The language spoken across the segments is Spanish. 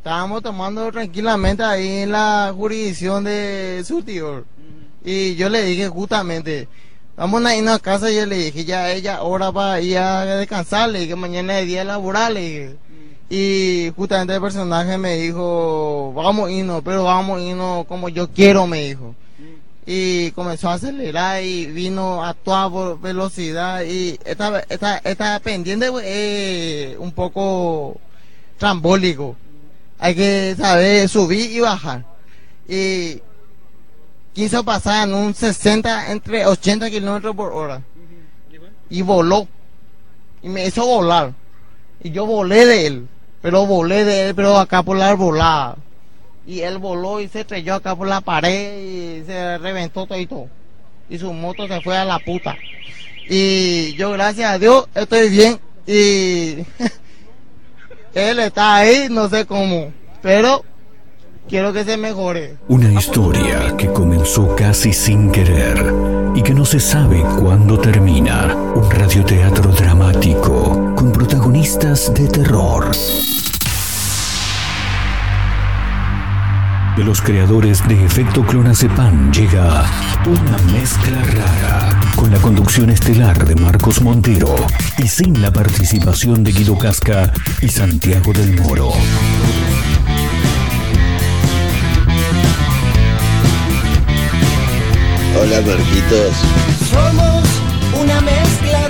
Estábamos tomando tranquilamente ahí en la jurisdicción de Surtidor. Y yo le dije justamente, vamos a irnos a casa. Y yo le dije, ya ella, ahora va ir a descansar. Le dije, mañana es día laboral. Le dije. Y justamente el personaje me dijo, vamos a irnos, pero vamos a irnos como yo quiero, me dijo. Y comenzó a acelerar y vino a toda velocidad. Y esta, esta, esta pendiente es un poco trambólico. Hay que saber subir y bajar. Y quiso pasar en un 60, entre 80 kilómetros por hora. Y voló. Y me hizo volar. Y yo volé de él. Pero volé de él, pero acá por la arbolada. Y él voló y se estrelló acá por la pared y se reventó todo y todo. Y su moto se fue a la puta. Y yo, gracias a Dios, estoy bien. Y él está ahí, no sé cómo. Pero quiero que se mejore. Una historia que comenzó casi sin querer y que no se sabe cuándo termina. Un radioteatro dramático con protagonistas de terror. De los creadores de Efecto Clonazepam llega una mezcla rara con la conducción estelar de Marcos Montero y sin la participación de Guido Casca y Santiago del Moro. Hola Marquitos. Somos una mezcla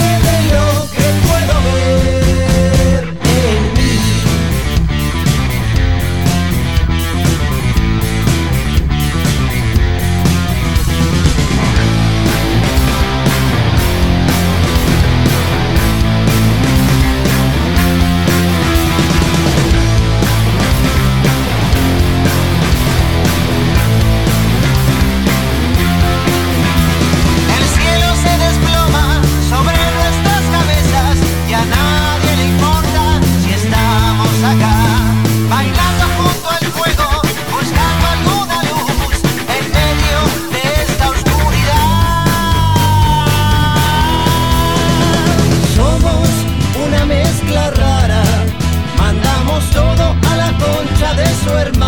su hermana.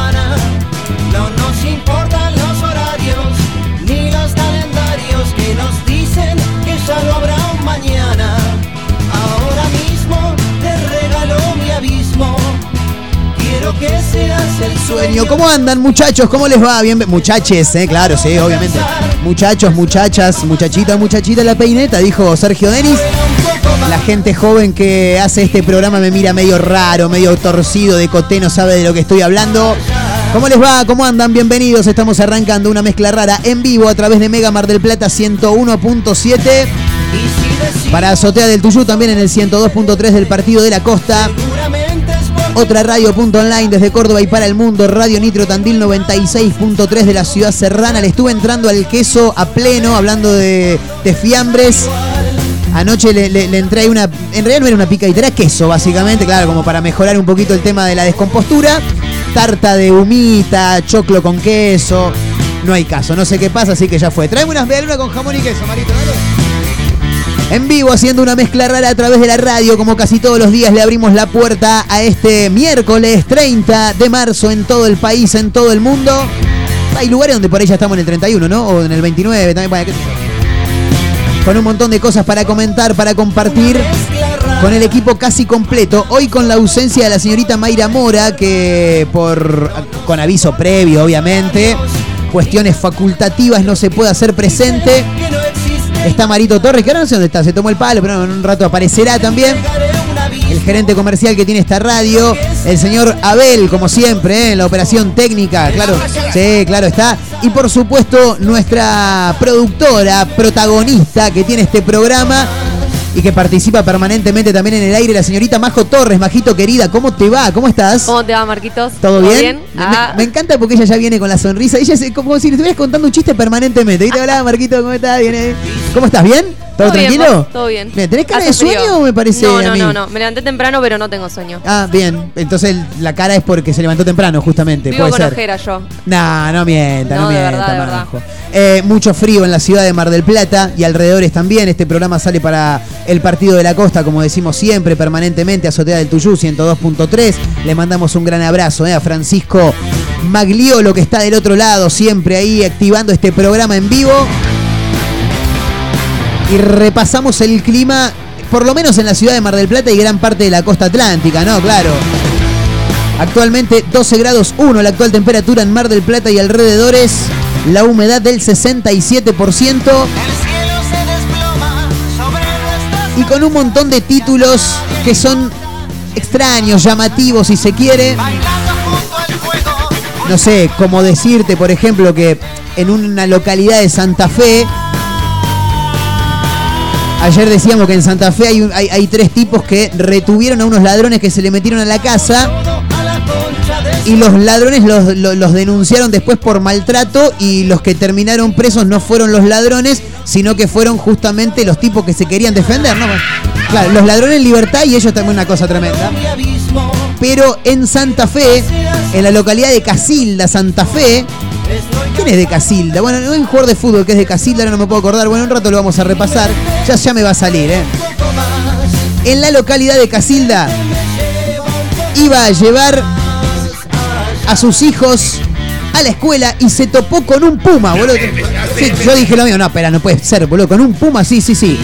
Sueño, ¿cómo andan muchachos? ¿Cómo les va? Bien, muchaches, eh, claro, sí, obviamente. Muchachos, muchachas, muchachita, muchachita, la peineta, dijo Sergio Denis. La gente joven que hace este programa me mira medio raro, medio torcido, de coté, no sabe de lo que estoy hablando. ¿Cómo les va? ¿Cómo andan? Bienvenidos. Estamos arrancando una mezcla rara en vivo a través de Mega Mar del Plata 101.7. Para Azotea del Tuyú también en el 102.3 del Partido de la Costa. Otra radio.online desde Córdoba y para el mundo. Radio Nitro Tandil 96.3 de la ciudad serrana. Le estuve entrando al queso a pleno, hablando de, de fiambres. Anoche le, le- entré una. En realidad no era una picadita, era queso, básicamente, claro, como para mejorar un poquito el tema de la descompostura. Tarta de humita, choclo con queso. No hay caso, no sé qué pasa, así que ya fue. Traeme unas medialunas con jamón y queso, Marito, dale. En vivo, haciendo una mezcla rara a través de la radio, como casi todos los días, le abrimos la puerta a este miércoles 30 de marzo en todo el país, en todo el mundo. Hay lugares donde por ahí estamos en el 31, ¿no? O en el 29, también, yo. Con un montón de cosas para comentar, para compartir. con el equipo casi completo. Hoy con la ausencia de la señorita Mayra Mora, que por con aviso previo, obviamente, cuestiones facultativas no se puede hacer presente. Está Marito Torres, que ahora no sé dónde está, se tomó el palo, pero en un rato aparecerá también. El gerente comercial que tiene esta radio, el señor Abel, como siempre, ¿eh? en la operación técnica, claro, sí, claro está. Y por supuesto, nuestra productora, protagonista que tiene este programa, y que participa permanentemente también en el aire, la señorita Majo Torres. Majito querida, ¿cómo te va? ¿Cómo estás? ¿Cómo te va, Marquitos? ¿Todo, bien? Me, Ah, me encanta porque ella ya viene con la sonrisa. Ella es como si le estuvieras contando un chiste permanentemente. ¿Viste? Hola, Marquito, ¿cómo estás? Viene. ¿Cómo estás? ¿Bien? ¿Todo, tranquilo? todo bien. ¿Tenés cara Hace de sueño frío. o me parece No, a no, mí? no, no. Me levanté temprano, pero no tengo sueño. Ah, bien. Entonces la cara es porque se levantó temprano, justamente. Vivo Puede con ser. ojera yo. No, no mienta, no, No, de mienta, verdad, de verdad. Eh, mucho frío en la ciudad de Mar del Plata y alrededores también. Este programa sale para el partido de la costa, como decimos siempre, permanentemente, Azotea del Tuyú, 102.3. Le mandamos un gran abrazo eh, a Francisco Magliolo, que está del otro lado, siempre ahí activando este programa en vivo. Y repasamos el clima, por lo menos en la ciudad de Mar del Plata y gran parte de la costa atlántica, ¿no? Claro. Actualmente 12 grados 1 la actual temperatura en Mar del Plata y alrededores. La humedad del 67%. Y con un montón de títulos que son extraños, llamativos si se quiere. No sé, como decirte, por ejemplo, que en una localidad de Santa Fe. Ayer decíamos que en Santa Fe hay, hay tres tipos que retuvieron a unos ladrones que se le metieron a la casa y los ladrones los, los- los denunciaron después por maltrato y los que terminaron presos no fueron los ladrones, sino que fueron justamente los tipos que se querían defender, ¿no? Claro, los ladrones en libertad y ellos también una cosa tremenda. Pero en Santa Fe, en la localidad de Casilda, Santa Fe, ¿quién es de Casilda? Bueno, hay un jugador de fútbol que es de Casilda, ahora no me puedo acordar, bueno, un rato lo vamos a repasar, ya, ya me va a salir, ¿eh? En la localidad de Casilda iba a llevar a sus hijos a la escuela y se topó con un puma, boludo. Sí, yo dije lo mío, no, espera, no puede ser, boludo. Con un puma, sí, sí, sí.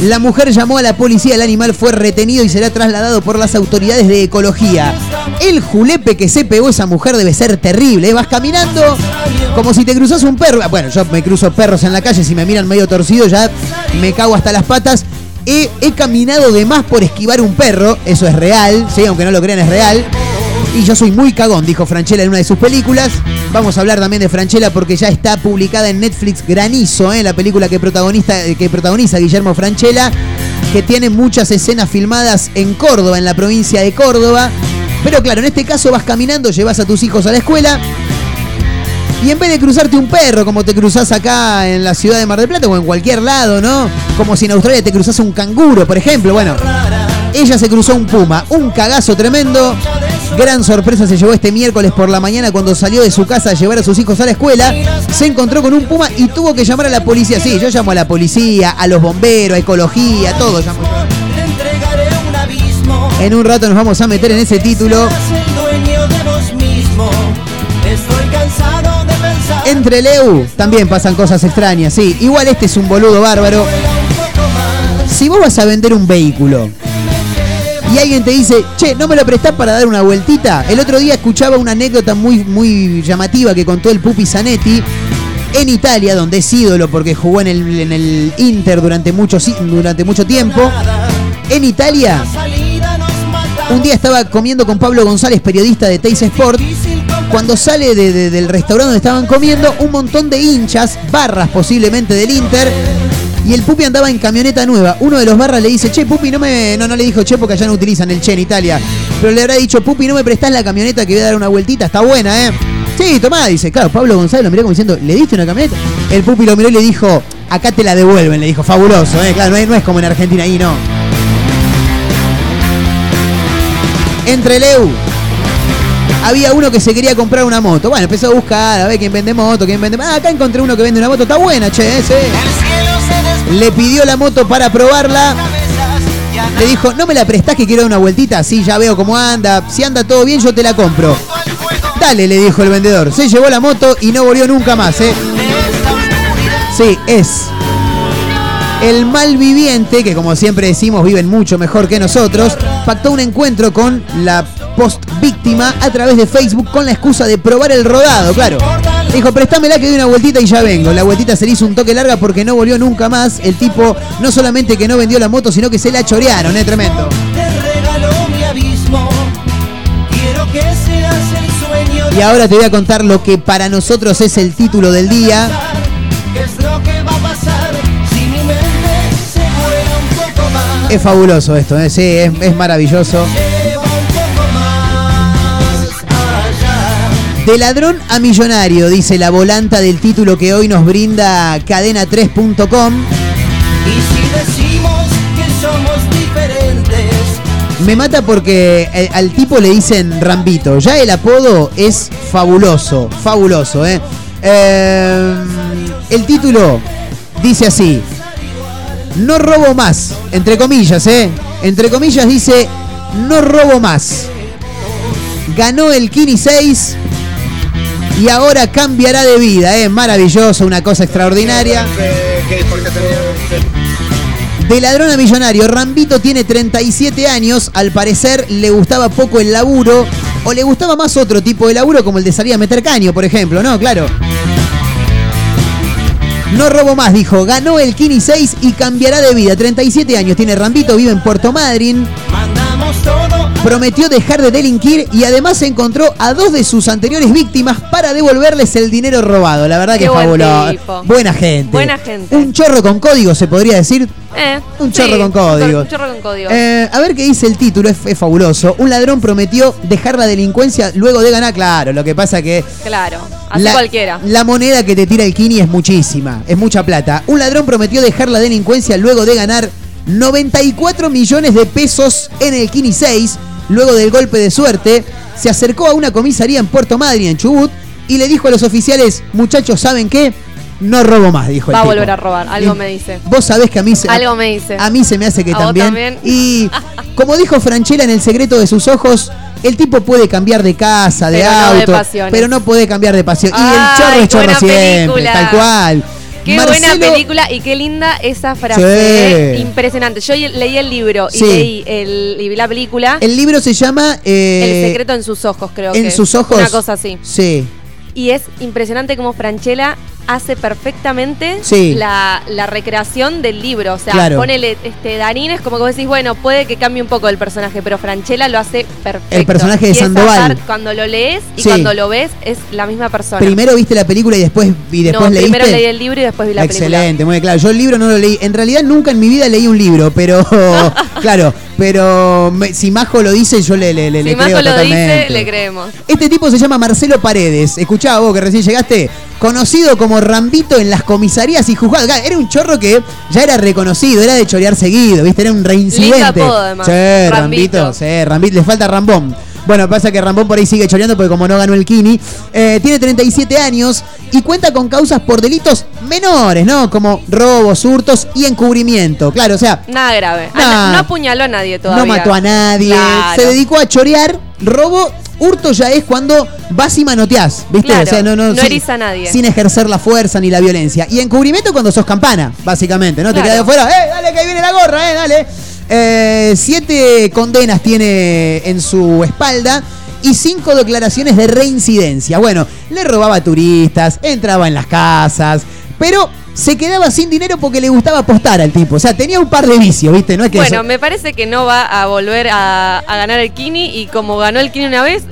La mujer llamó a la policía, el animal fue retenido y será trasladado por las autoridades de ecología. El julepe que se pegó esa mujer debe ser terrible. Vas caminando como si te cruzas un perro. Bueno, yo me cruzo perros en la calle, si me miran medio torcido ya me cago hasta las patas. He, he caminado de más por esquivar un perro, eso es real, sí, aunque no lo crean es real. Y yo soy muy cagón, dijo Franchella en una de sus películas. Vamos a hablar también de Franchella porque ya está publicada en Netflix Granizo, ¿eh? la película que, protagonista, que protagoniza Guillermo Franchella, que tiene muchas escenas filmadas en Córdoba, en la provincia de Córdoba. Pero claro, en este caso vas caminando, llevas a tus hijos a la escuela. Y en vez de cruzarte un perro como te cruzás acá en la ciudad de Mar del Plata o en cualquier lado, ¿no? Como si en Australia te cruzás un canguro, por ejemplo. Bueno, ella se cruzó un puma, un cagazo tremendo. Gran sorpresa se llevó este miércoles por la mañana cuando salió de su casa a llevar a sus hijos a la escuela. Se encontró con un puma y tuvo que llamar a la policía. Sí, yo llamo a la policía, a los bomberos, a ecología, todo llamo. En un rato nos vamos a meter en ese título. Entre Leu también pasan cosas extrañas, sí. Igual este es un boludo bárbaro. Si vos vas a vender un vehículo y alguien te dice, che, ¿no me lo prestás para dar una vueltita? El otro día escuchaba una anécdota muy, muy llamativa que contó el Pupi Zanetti en Italia, donde es ídolo porque jugó en el, en el Inter durante mucho, durante mucho tiempo. En Italia, un día estaba comiendo con Pablo González, periodista de Teis Sport, cuando sale de- de- del restaurante donde estaban comiendo, un montón de hinchas, barras posiblemente del Inter, y el Pupi andaba en camioneta nueva. Uno de los barras le dice, che, Pupi, no me. No, no le dijo che porque allá no utilizan el che en Italia. Pero le habrá dicho, Pupi, no me prestás la camioneta que voy a dar una vueltita, está buena, ¿eh? Sí, tomá, dice. Claro, Pablo González lo miró como diciendo, ¿le diste una camioneta? El Pupi lo miró y le dijo, acá te la devuelven, le dijo, fabuloso, ¿eh? Claro, no es, como en Argentina, ahí no. Entre Leu había uno que se quería comprar una moto. Bueno, empezó a buscar, a ver quién vende moto, quién vende. Ah, acá encontré uno que vende una moto, está buena, che, ese. Desploma. Le pidió la moto para probarla. Le dijo, ¿no me la prestás que quiero dar una vueltita? Sí, ya veo cómo anda. Si anda todo bien, yo te la compro. Dale, le dijo el vendedor. Se llevó la moto y no volvió nunca más, ¿eh? Sí, es. El malviviente, que como siempre decimos viven mucho mejor que nosotros, pactó un encuentro con la post víctima a través de Facebook con la excusa de probar el rodado, claro. Dijo, préstamela que doy una vueltita y ya vengo. La vueltita se le hizo un toque larga porque no volvió nunca más. El tipo no solamente que no vendió la moto, sino que se la chorearon, ¿eh? Tremendo. Y ahora te voy a contar lo que para nosotros es el título del día. ¿Qué es? Es fabuloso esto, ¿eh? sí, es, es maravilloso. De ladrón a millonario, dice la volanta del título que hoy nos brinda cadena3.com. Y si decimos que somos diferentes, Me mata porque eh, al tipo le dicen Rambito. Ya el apodo es fabuloso, fabuloso, ¿eh? Eh, el título dice así. No robo más, entre comillas, ¿eh? Entre comillas dice, no robo más. Ganó el Kini 6 y ahora cambiará de vida, ¿eh? Maravilloso, una cosa extraordinaria. De ladrón a millonario, Rambito tiene 37 años, al parecer le gustaba poco el laburo o le gustaba más otro tipo de laburo como el de salir a meter caño, por ejemplo, ¿no? Claro. No robo más, dijo. Ganó el Kini 6 y cambiará de vida. 37 años tiene Rambito, vive en Puerto Madryn. Prometió dejar de delinquir y además encontró a dos de sus anteriores víctimas para devolverles el dinero robado. La verdad que Qué es buen fabuloso. tipo. Buena gente. Buena gente. Un chorro con código, se podría decir. Eh, Un chorro con código. Un chorro con código. Eh, a ver qué dice el título, es, es fabuloso. Un ladrón prometió dejar la delincuencia luego de ganar. Claro, lo que pasa que claro. Así la, cualquiera. la moneda que te tira el Kini es muchísima, es mucha plata. Un ladrón prometió dejar la delincuencia luego de ganar 94 millones de pesos en el Kini 6. Luego del golpe de suerte, se acercó a una comisaría en Puerto Madryn, en Chubut, y le dijo a los oficiales, muchachos, ¿saben qué? No robo más, dijo el Va a tipo. volver a robar, algo Y me dice. Vos sabés que a mí se, Algo me dice. a mí se me hace que ¿A vos también. Y como dijo Franchella en el secreto de sus ojos, el tipo puede cambiar de casa, de Pero no de auto, pero no puede cambiar de pasión. y el chorro es chorro siempre, película. tal cual. Qué Marcelo- buena película y qué linda esa frase. Sí. eh. Impresionante. Yo leí el libro y Sí. leí el, y vi la película. El libro se llama El eh, secreto en sus ojos, creo que. En sus ojos. Una cosa así. Sí. Y es impresionante cómo Franchella hace perfectamente Sí. la, la recreación del libro. O sea, Claro. ponele este Darín, es como que vos decís, bueno, puede que cambie un poco el personaje, pero Franchella lo hace perfecto. El personaje de Y Sandoval. cuando lo lees y Sí. cuando lo ves, es la misma persona. Primero viste la película y después, y después no, leíste. primero leí el libro y después vi la película. Excelente, muy claro. Yo el libro no lo leí. En realidad nunca en mi vida leí un libro, pero claro, pero me- si Majo lo dice, yo le, le, le, Si le Majo creo lo totalmente. dice, le creemos. Este tipo se llama Marcelo Paredes. Escuchá vos que recién llegaste. Conocido como Rambito en las comisarías y juzgados. Era un chorro que ya era reconocido, era de chorear seguido, ¿viste? Era un reincidente. Lindo apodo, además. Sí, Rambito. Rambito. Sí, Rambito. Le falta Rambón. Bueno, pasa que Rambón por ahí sigue choreando porque como no ganó el Kini. Eh, tiene 37 años y cuenta con causas por delitos menores, ¿no? Como robos, hurtos y encubrimiento. Claro, o sea, Nada grave. Ah, no, no apuñaló a nadie todavía. no mató a nadie, Claro. se dedicó a chorear, robo, hurto ya es cuando vas y manoteás, ¿viste? Claro, o sea, no, no, no sin, a nadie. Sin ejercer la fuerza ni la violencia. Y encubrimiento cuando sos campana, básicamente, ¿no? Te quedas de afuera, ¡eh, dale que ahí viene la gorra, eh, dale! Eh, siete condenas tiene en su espalda y cinco declaraciones de reincidencia. Bueno, le robaba a turistas, entraba en las casas, pero se quedaba sin dinero porque le gustaba apostar al tipo. O sea, tenía un par de vicios, ¿viste? No es que Bueno, eso- me parece que no va a volver a, a ganar el Kini y como ganó el Kini una vez,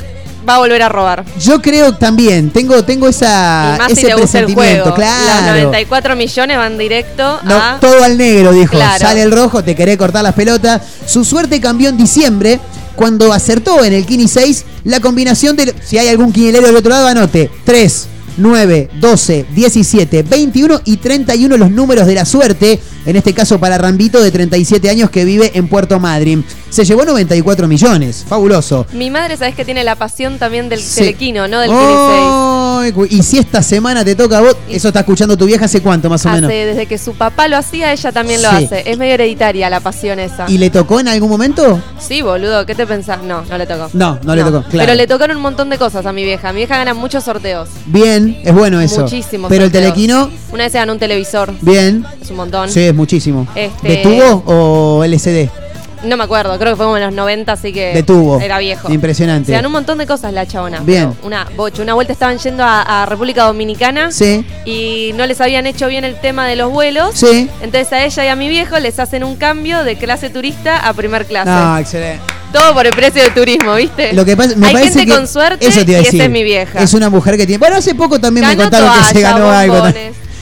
va a volver a robar. Yo creo también, tengo, tengo esa, y más si ese gusta el presentimiento, juego. Los claro. 94 millones van directo No, a... todo al negro, dijo. Claro. Sale el rojo, te querés cortar las pelotas. Su suerte cambió en diciembre cuando acertó en el Kini 6 la combinación de. Si hay algún quinilero del otro lado, anote 3, 9, 12, 17, 21 y 31 los números de la suerte. En este caso para Rambito de 37 años que vive en Puerto Madryn. Se llevó 94 millones. Fabuloso. Mi madre, sabes que tiene la pasión también del Sí. telequino, ¿no? Del Kini 6. ¡Ay, ¿eh? Y si esta semana te toca a vos, eso está escuchando tu vieja hace cuánto más o Hace, menos. desde que su papá lo hacía, ella también lo Sí. hace. Es medio hereditaria la pasión esa. ¿Y le tocó en algún momento? Sí, boludo, ¿qué te pensás? No, no le tocó. No, no le tocó, claro. Pero le tocaron un montón de cosas a mi vieja. Mi vieja gana muchos sorteos. Bien, es bueno eso. Muchísimos Pero el telequino, Una vez se ganó un televisor. bien. Es un montón. Sí, es muchísimo. Este- ¿De tubo o LCD? No me acuerdo, creo que fue como en los 90, así que. De tubo. Era viejo. Impresionante. Se ganó un montón de cosas la chabona. Bien. Una bocha. Una vuelta estaban yendo a, a República Dominicana. Sí, Y no les habían hecho bien el tema de los vuelos. sí. Entonces a ella y a mi viejo les hacen un cambio de clase turista a primer clase. No, excelente. Todo por el precio del turismo, ¿viste? Lo que pasa, me Hay parece gente que con suerte eso te iba a y decir. esa es mi vieja. Es una mujer que tiene. Bueno, hace poco también me contaron que se ganó algo.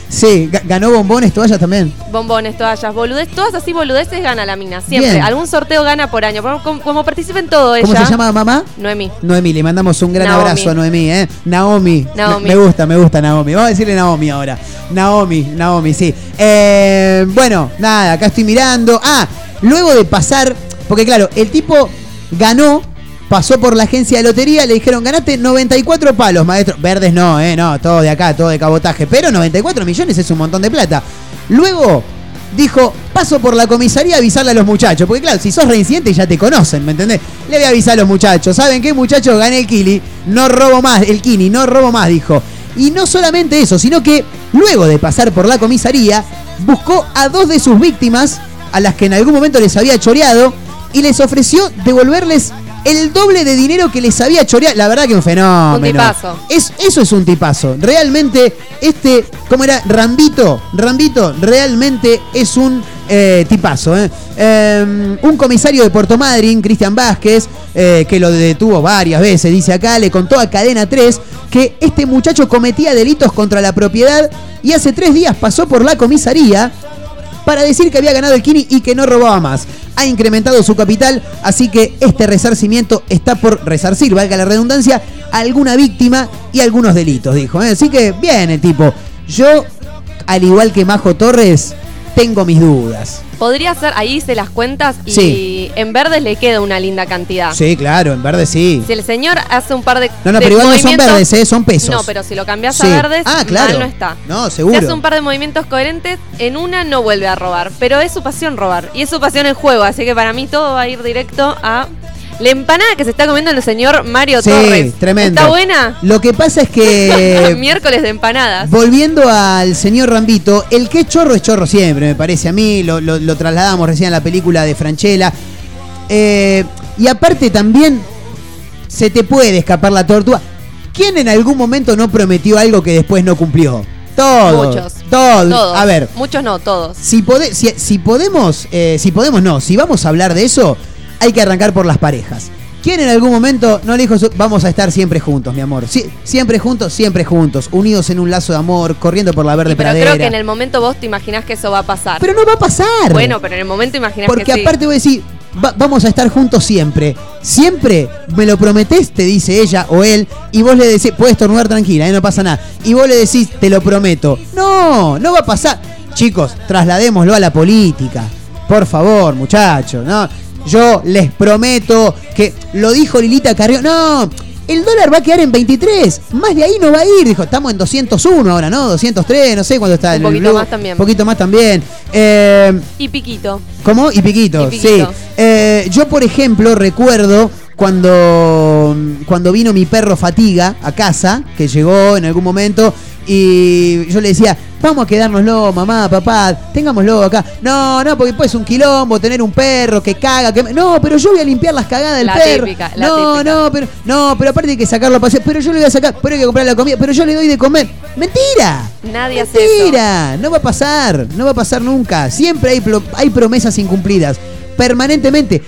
Sí, ga- ganó bombones, toallas también. Bombones, toallas, boludez, todas así boludeces gana la mina, siempre. Bien. Algún sorteo gana por año. Como, como- como participa en todo ella. ¿Cómo se llama mamá? Noemí. Noemí, le mandamos un gran Naomi. abrazo a Noemí, ¿eh? Naomi. Naomi. Me me gusta, me gusta Naomi. Vamos a decirle Naomi ahora. Naomi, Naomi, sí. Eh, bueno, nada, acá estoy mirando. Ah, luego de pasar, porque claro, el tipo ganó, pasó por la agencia de lotería, le dijeron, ganaste 94 palos, maestro. Verdes no, ¿eh? No, todo de acá, todo de cabotaje. Pero 94 millones es un montón de plata. Luego dijo, paso por la comisaría a avisarle a los muchachos. Porque claro, si sos reincidente ya te conocen, ¿me entendés? Le voy a avisar a los muchachos. ¿Saben qué, muchachos? Gané el Kili, no robo más, el Kini, no robo más, dijo. Y no solamente eso, sino que luego de pasar por la comisaría, buscó a dos de sus víctimas, a las que en algún momento les había choreado, y les ofreció devolverles el doble de dinero que les había choreado. La verdad que un fenómeno. Un tipazo. Es, eso es un tipazo. Realmente, este, ¿cómo era? Rambito. Rambito realmente es un eh, tipazo. ¿eh? Eh, un comisario de Puerto Madryn, Cristian Vázquez, eh, que lo detuvo varias veces, dice acá, le contó a Cadena 3 que este muchacho cometía delitos contra la propiedad y hace tres días pasó por la comisaría para decir que había ganado el Kini y que no robaba más. Ha incrementado su capital, así que este resarcimiento está por resarcir, valga la redundancia, a alguna víctima y algunos delitos, dijo. ¿eh? Así que bien tipo. Yo, al igual que Majo Torres, tengo mis dudas. Podría ser, ahí hice las cuentas y Sí. en verdes le queda una linda cantidad. Sí, claro, en verde sí. Si el señor hace un par de. No, no, de pero igual no son verdes, ¿eh? son pesos. No, pero si lo cambias Sí. a verdes, Ah, claro. mal no está. No, seguro. Si hace un par de movimientos coherentes, en una no vuelve a robar. Pero es su pasión robar. Y es su pasión el juego. Así que para mí todo va a ir directo a la empanada que se está comiendo el señor Mario Sí, Torres. tremendo. ¿Está buena? Lo que pasa es que Miércoles de empanadas. Volviendo al señor Rambito, el que es chorro es chorro siempre, me parece a mí, lo, lo- lo trasladamos recién a la película de Franchella. Eh, y aparte también se te puede escapar la tortuga. ¿Quién en algún momento no prometió algo que después no cumplió? Todos. Muchos. Todos. Todos. A ver, Muchos no, todos. si, pode- si, si podemos, eh, si podemos no, si vamos a hablar de eso, hay que arrancar por las parejas. ¿Quién en algún momento no le dijo vamos a estar siempre juntos, mi amor? Sie- siempre juntos, siempre juntos, unidos en un lazo de amor, corriendo por la verde pero pradera. creo que en el momento vos te imaginás que eso va a pasar. Pero no va a pasar. bueno, pero en el momento imaginás Porque que sí. aparte voy a decir, "Va- vamos a estar juntos siempre. Siempre me lo prometés, te dice ella o él, y vos le decís, puedes tornudar tranquila, ¿eh? no pasa nada. Y vos le decís, te lo prometo. No, no va a pasar. Chicos, trasladémoslo a la política. Por favor, muchachos, ¿no? Yo les prometo que lo dijo Lilita Carrió. No, el dólar va a quedar en 23. Más de ahí no va a ir. Dijo, estamos en 201 ahora, ¿no? 203, no sé cuándo está Un poquito más también. Un poquito más también. Eh, Y piquito. ¿Cómo? Y piquito, Y piquito. sí. Eh, yo, por ejemplo, recuerdo cuando, cuando vino mi perro Fatiga a casa, que llegó en algún momento, y yo le decía, vamos a quedárnoslo, mamá, papá, tengámoslo acá. No, no, porque después es un quilombo tener un perro que caga, que... No, pero yo voy a limpiar las cagadas del La perro. típica, la no, típica. no, pero no, pero aparte hay que sacarlo a pasear, pero yo le voy a sacar, pero hay que comprar la comida, pero yo le doy de comer. Mentira. Nadie hace eso. Mentira, no va a pasar, no va a pasar nunca. Siempre hay, hay promesas incumplidas, permanentemente.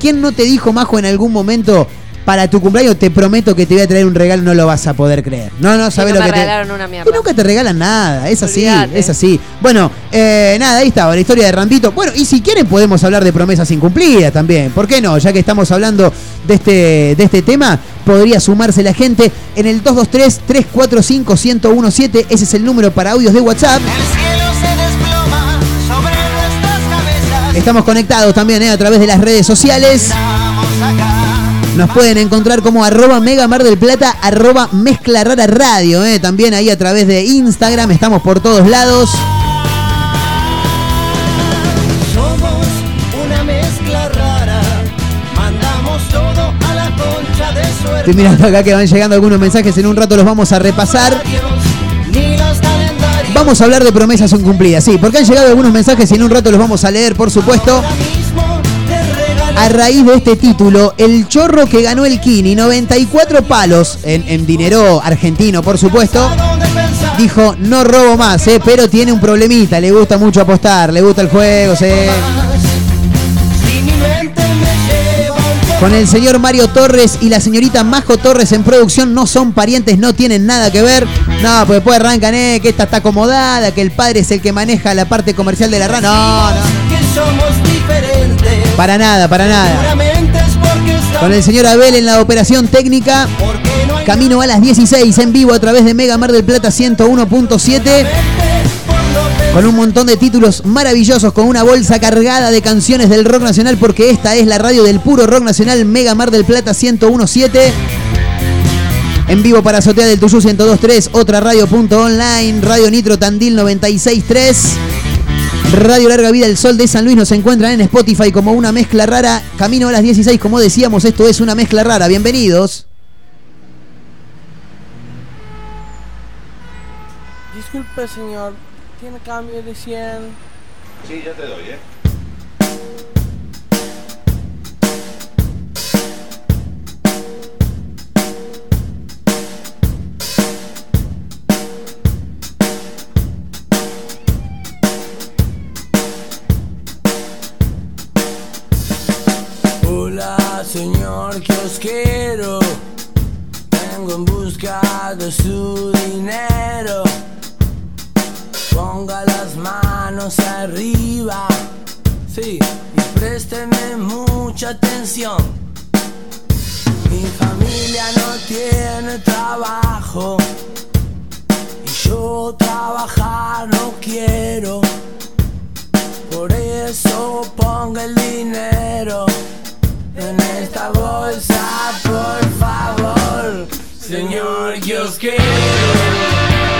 ¿Quién no te dijo, Majo, en algún momento, para tu cumpleaños te prometo que te voy a traer un regalo, no lo vas a poder creer? No, no, sabes no lo me que te... regalaron una mierda. Que nunca te regalan nada, es así, es así. Bueno, eh, nada, ahí estaba la historia de Rambito. Bueno, y si quieren podemos hablar de promesas incumplidas también. ¿Por qué no? Ya que estamos hablando de este, de este tema, podría sumarse la gente en el 223-345-1017. Ese es el número para audios de WhatsApp. Estamos conectados también eh, a través de las redes sociales. Nos pueden encontrar como arroba Mega Mar del Plata, arroba Mezcla Rara Radio. ¿eh? También ahí a través de Instagram, estamos por todos lados. Somos una mezcla rara, mandamos todo a la concha de su Estoy mirando acá que van llegando algunos mensajes, en un rato los vamos a repasar. Vamos a hablar de promesas incumplidas, sí, porque han llegado algunos mensajes y en un rato los vamos a leer, por supuesto. A raíz de este título, el chorro que ganó el Kini, 94 palos en, en dinero argentino, por supuesto, dijo, no robo más, eh, pero tiene un problemita, le gusta mucho apostar, le gusta el juego, sí. Si Con el señor Mario Torres y la señorita Majo Torres en producción no son parientes, no tienen nada que ver. No, pues después arrancan, eh, que esta está acomodada, que el padre es el que maneja la parte comercial de la radio. No, no, para nada, para nada. Con el señor Abel en la operación técnica. Camino a las 16 en vivo a través de Mega Mar del Plata 101.7. Con un montón de títulos maravillosos, con una bolsa cargada de canciones del rock nacional, porque esta es la radio del puro rock nacional Mega Mar del Plata 101.7. En vivo para Azotea del Tuyú 102.3, otra radio.online, Radio Nitro Tandil 96.3. Radio Larga Vida El Sol de San Luis nos encuentran en Spotify como una mezcla rara. Camino a las 16, como decíamos, esto es una mezcla rara. Bienvenidos. Disculpe, señor. ¿Tiene cambio de 100? Sí, ya te doy, ¿eh? Hola, señor kiosquero. Vengo en busca de su dinero. Ponga las manos arriba. Sí, y présteme mucha atención. Mi familia no tiene trabajo. Y yo trabajar no quiero. Por eso ponga el dinero en esta bolsa, por favor, señor kiosquero. Kiosquero.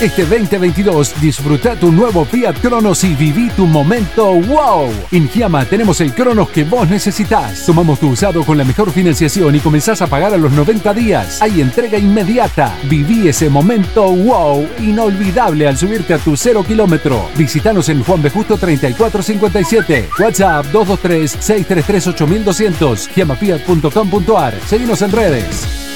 Este 2022 disfruta tu nuevo Fiat Cronos y viví tu momento wow. En Giamma tenemos el Cronos que vos necesitas. Tomamos tu usado con la mejor financiación y comenzás a pagar a los 90 días. Hay entrega inmediata. Viví ese momento wow inolvidable al subirte a tu cero kilómetro. Visítanos en Juan B. Justo 3457. WhatsApp 223-633-8200. Giamafiat.com.ar. Seguimos en redes.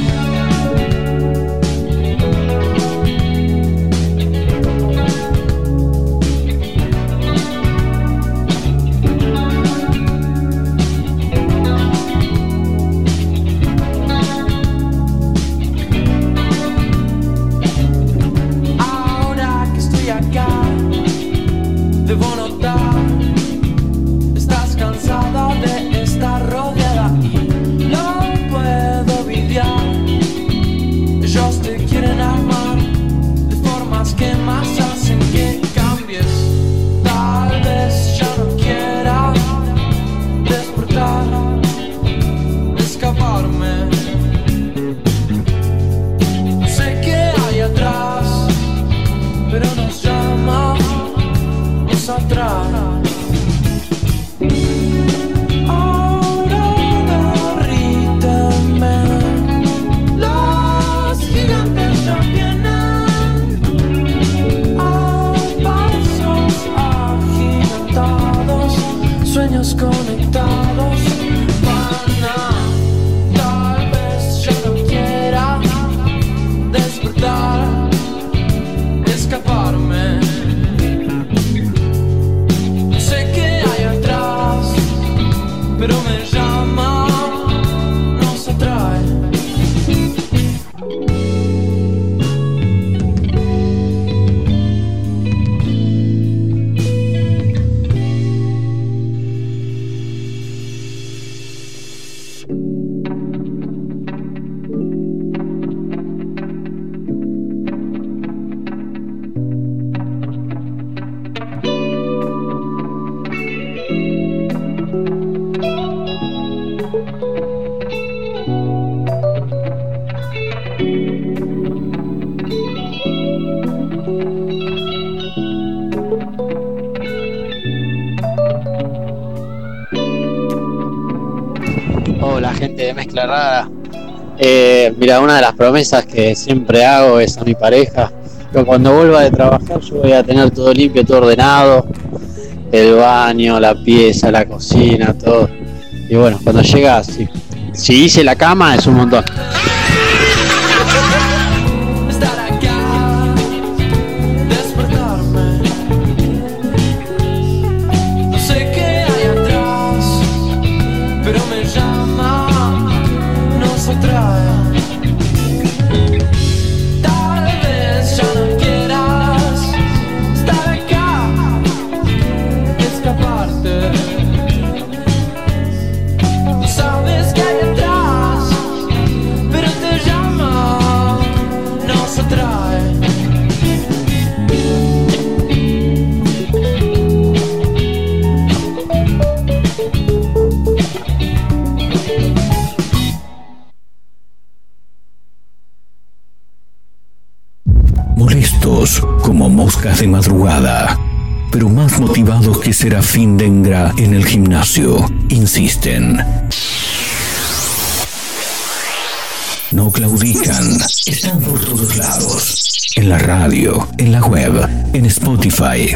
Una de las promesas que siempre hago es a mi pareja que cuando vuelva de trabajar yo voy a tener todo limpio, todo ordenado, el baño, la pieza, la cocina, todo. Y bueno, cuando llega, si, si hice la cama es un montón. Motivados que Serafín Dengra en el gimnasio, insisten. No claudican, están por todos lados. En la radio, en la web, en Spotify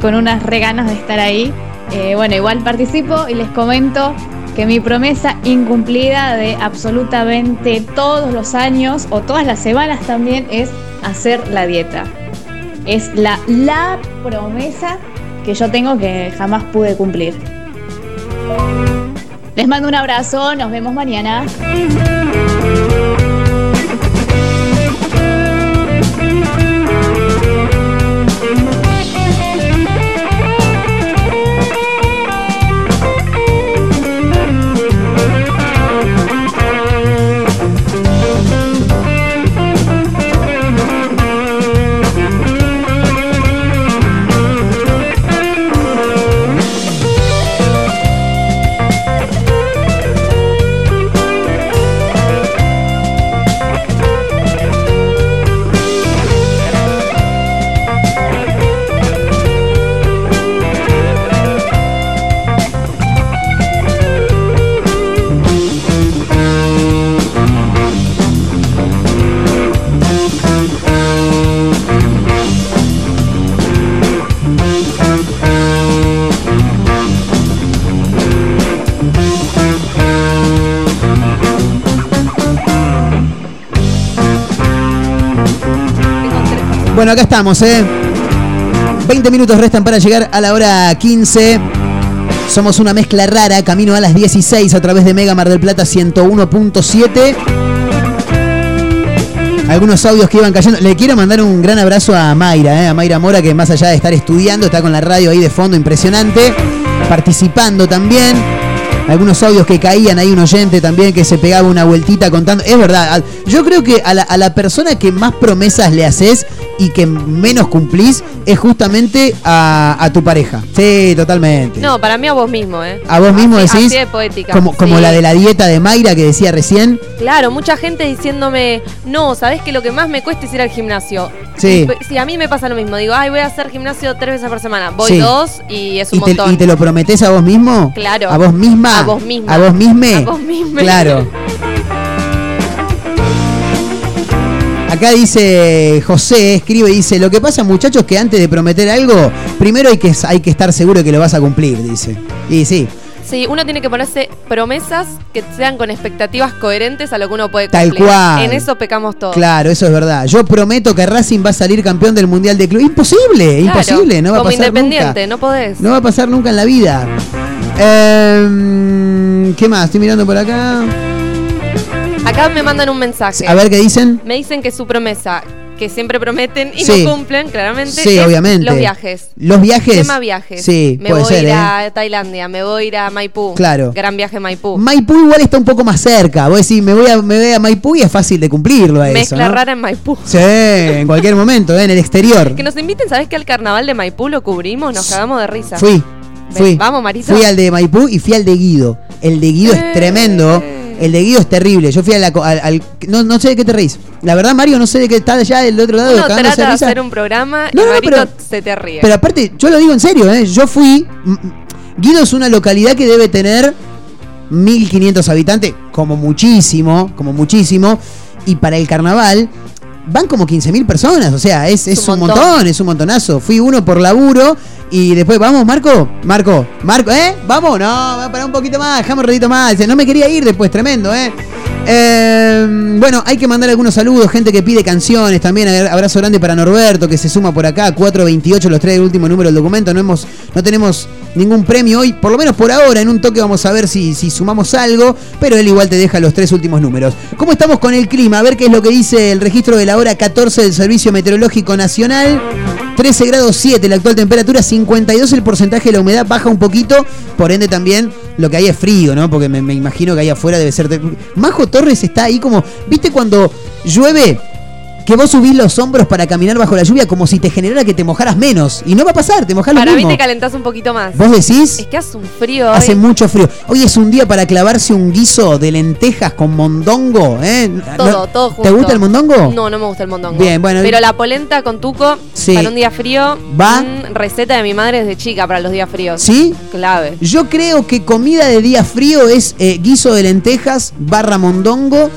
Con unas re ganas de estar ahí. Eh, bueno, igual participo y les comento que mi promesa incumplida de absolutamente todos los años o todas las semanas también es hacer la dieta. Es la, la promesa que yo tengo que jamás pude cumplir. Les mando un abrazo, nos vemos mañana. Bueno, acá estamos, ¿eh? 20 minutos restan para llegar a la hora 15. Somos una mezcla rara, camino a las 16 a través de Mega Mar del Plata 101.7. Algunos audios que iban cayendo. Le quiero mandar un gran abrazo a Mayra, ¿eh? a Mayra Mora, que más allá de estar estudiando, está con la radio ahí de fondo, impresionante. Participando también. Algunos audios que caían, hay un oyente también que se pegaba una vueltita contando. Es verdad, yo creo que a la, a la persona que más promesas le haces y que menos cumplís es justamente a, a tu pareja. Sí, totalmente. No, para mí a vos mismo, ¿eh? A vos mismo Así- decís. Así de poética. Como, como Sí. la de la dieta de Mayra que decía recién. Claro, mucha gente diciéndome, no, ¿sabés que lo que más me cuesta es ir al gimnasio? Sí. Sí, a mí me pasa lo mismo. Digo, ay, voy a hacer gimnasio tres veces por semana. Voy Sí. dos y es un ¿Y te, montón. y te lo prometés a vos mismo? Claro. ¿A vos misma? A vos misma. ¿A vos misme? A vos misma. Claro. Acá dice José, escribe y dice, lo que pasa muchachos que antes de prometer algo, primero hay que, hay que estar seguro de que lo vas a cumplir, dice. Y sí, Sí, uno tiene que ponerse promesas que sean con expectativas coherentes a lo que uno puede Tal cumplir. cual. En eso pecamos todos. Claro, eso es verdad. Yo prometo que Racing va a salir campeón del Mundial de Club. Imposible, Claro, imposible. No va a Como pasar independiente, nunca. no podés. No va a pasar nunca en la vida. Em, ¿Qué más? Estoy mirando por acá. Acá me mandan un mensaje. A ver qué dicen. Me dicen que su promesa, que siempre prometen y Sí. no cumplen, claramente. Sí, obviamente. Los viajes. Los viajes. Tema viajes. Sí, me puede voy ser, a ir ¿eh? a Tailandia, me voy a ir a Maipú. Claro. Gran viaje a Maipú. Maipú igual está un poco más cerca. Vos decís, me voy a, me voy a Maipú y es fácil de cumplirlo a eso. Mezcla ¿no? rara en Maipú. Sí, en cualquier momento, ¿eh? en el exterior. Que nos inviten, ¿sabes que al carnaval de Maipú lo cubrimos? Nos cagamos de risa. Fui, Ven, fui. Vamos, Marito. Fui al de Maipú y fui al de Guido. El de Guido Eh. es tremendo. El de Guido es terrible. Yo fui a la al, al- no, no sé de qué te reís. La verdad, Mario, no sé de qué está allá del otro lado. Uno trata de risa. hacer un programa No, y no, Marito pero- se te ríe. Pero aparte, yo lo digo en serio, ¿eh? Yo fui. Guido es una localidad que debe tener 1500 habitantes, como muchísimo, como muchísimo. Y para el carnaval van como 15.000 personas, o sea, es, es un un montón. montón, es un montonazo. Fui uno por laburo y después, vamos, Marco, Marco, Marco, ¿eh? Vamos, no, va a parar un poquito más, dejamos un ratito más. Dice, no me quería ir después, tremendo, ¿eh? Eh, bueno, hay que mandar algunos saludos, gente que pide canciones también. Abrazo grande para Norberto que se suma por acá. 428 los trae el último número del documento. No hemos, no tenemos ningún premio hoy, por lo menos por ahora. En un toque vamos a ver si, si sumamos algo, pero él igual te deja los tres últimos números. ¿Cómo estamos con el clima? A ver qué es lo que dice el registro de la hora 14 del Servicio Meteorológico Nacional. 13 grados 7 la actual temperatura, 52 el porcentaje de la humedad, baja un poquito, por ende también lo que hay es frío, ¿no? Porque me, imagino que ahí afuera debe ser... Majo Torres está ahí como, ¿viste cuando llueve? Que vos subís los hombros para caminar bajo la lluvia como si te generara que te mojaras menos. Y no va a pasar, te mojás lo Para mí mismo. te calentás un poquito más. ¿Vos decís? Es que hace un frío hoy. Hace mucho frío. Hoy es un día para clavarse un guiso de lentejas con mondongo, ¿eh? Todo, ¿No- todo junto. ¿Te gusta el mondongo? No, no me gusta el mondongo. Bien, bueno. Pero la polenta con tuco Sí. para un día frío. ¿Va? mm, receta de mi madre desde chica para los días fríos. ¿Sí? Clave. Yo creo que comida de día frío es eh, guiso de lentejas barra mondongo.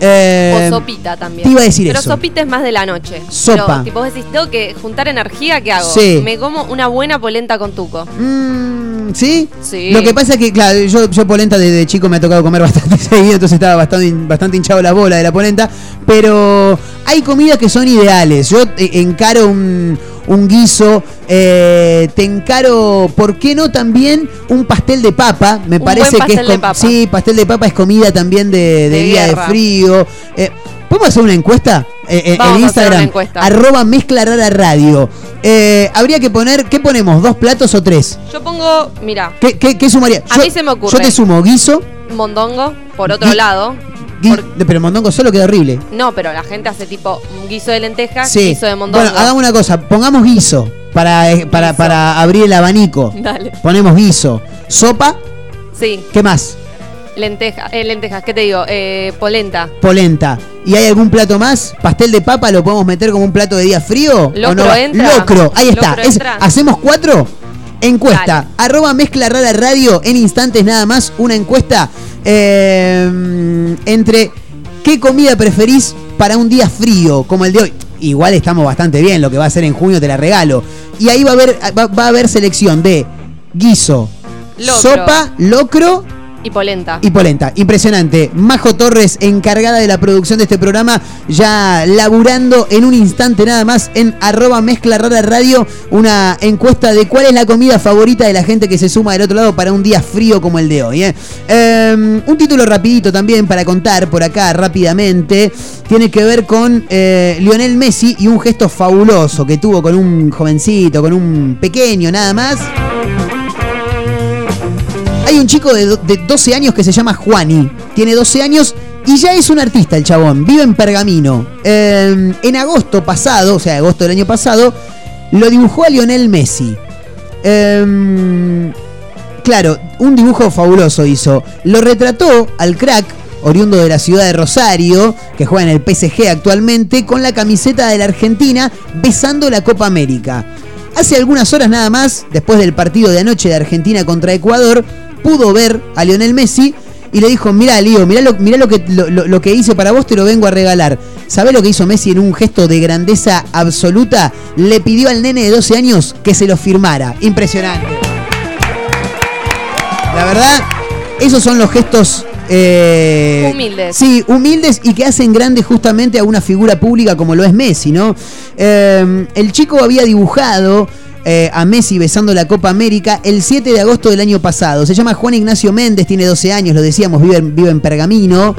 Eh, o sopita también. te iba a decir Pero eso. sopita es más de la noche. Sopa. Pero, tipo, vos decís, tengo que juntar energía, ¿qué hago? Sí. Me como una buena polenta con tuco. Mm, ¿Sí? Sí. Lo que pasa es que, claro, yo, yo polenta desde chico me ha tocado comer bastante seguido, entonces estaba bastante, bastante hinchado la bola de la polenta. Pero hay comidas que son ideales. Yo eh, encaro un, un guiso, eh, te encaro, ¿por qué no también un pastel de papa? Me Un parece buen que es de papa. Sí, pastel de papa es comida también de, de De día guerra. de frío. Eh, ¿Podemos hacer una encuesta? Eh, eh, en Instagram, arroba mezcla rara radio. Eh, habría que poner, ¿qué ponemos? ¿Dos platos o tres? Yo pongo, mira, ¿Qué, qué, qué sumaría? A Yo- mí se me ocurre. Yo te sumo guiso, mondongo, por otro lado. Pero mondongo solo queda horrible. No, pero la gente hace tipo un guiso de lentejas, Sí. guiso de mondongo. Bueno, hagamos una cosa, pongamos guiso para, eh, para, para abrir el abanico. Dale. Ponemos guiso. Sopa, Sí, ¿qué más? lenteja, eh, lentejas, ¿qué te digo? Eh, polenta. Polenta. ¿Y hay algún plato más? ¿Pastel de papa lo podemos meter como un plato de día frío? ¿O Locro no va? entra. Locro, ahí está. Locro Es- entra. ¿Hacemos cuatro? Encuesta. Arroba mezcla rara radio. En instantes nada más. Una encuesta eh, entre qué comida preferís para un día frío como el de hoy. Igual estamos bastante bien. Lo que va a ser en junio te la regalo. Y ahí va a haber, va, va a haber selección de guiso, Locro. sopa, locro Y polenta. y polenta. Impresionante. Majo Torres, encargada de la producción de este programa, ya laburando en un instante nada más en arroba mezcla rara radio, una encuesta de cuál es la comida favorita de la gente que se suma del otro lado para un día frío como el de hoy. ¿eh? Eh, un título rapidito también para contar por acá rápidamente. Tiene que ver con eh, Lionel Messi y un gesto fabuloso que tuvo con un jovencito, con un pequeño nada más. Hay un chico de, de 12 años que se llama Juani. Tiene 12 años y ya es un artista el chabón. Vive en Pergamino. Eh, en agosto pasado, o sea, agosto del año pasado, lo dibujó a Lionel Messi. Eh, claro, un dibujo fabuloso hizo. Lo retrató al crack, oriundo de la ciudad de Rosario, que juega en el PSG actualmente, con la camiseta de la Argentina, besando la Copa América. Hace algunas horas nada más, después del partido de anoche de Argentina contra Ecuador, pudo ver a Lionel Messi y le dijo, mirá Lío, mirá, lo, mirá lo, que, lo, lo- que hice para vos, te lo vengo a regalar. ¿Sabés lo que hizo Messi en un gesto de grandeza absoluta? Le pidió al nene de 12 años que se lo firmara. Impresionante. La verdad, esos son los gestos. eh, Humildes. Sí, humildes y que hacen grande justamente a una figura pública como lo es Messi, ¿no? Eh, el chico había dibujado eh, a Messi besando la Copa América el 7 de agosto del año pasado. Se llama Juan Ignacio Méndez, tiene 12 años, lo decíamos, vive en, vive en Pergamino.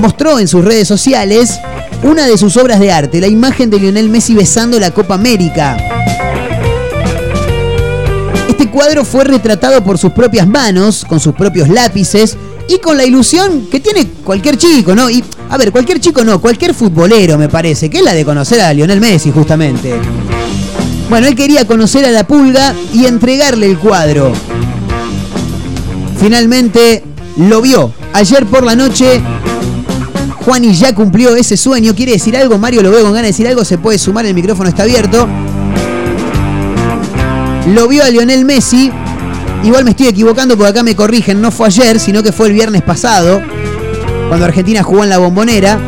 Mostró en sus redes sociales una de sus obras de arte, la imagen de Lionel Messi besando la Copa América. Este cuadro fue retratado por sus propias manos, con sus propios lápices y con la ilusión que tiene cualquier chico, ¿no? Y, a ver, cualquier chico no, cualquier futbolero me parece, que es la de conocer a Lionel Messi justamente. Bueno, él quería conocer a la pulga y entregarle el cuadro. Finalmente lo vio. Ayer por la noche, Juani ya cumplió ese sueño. ¿Quiere decir algo? Mario lo veo con ganas de decir algo. Se puede sumar, el micrófono está abierto. Lo vio a Lionel Messi. Igual me estoy equivocando porque acá me corrigen. No fue ayer, sino que fue el viernes pasado. Cuando Argentina jugó en la bombonera.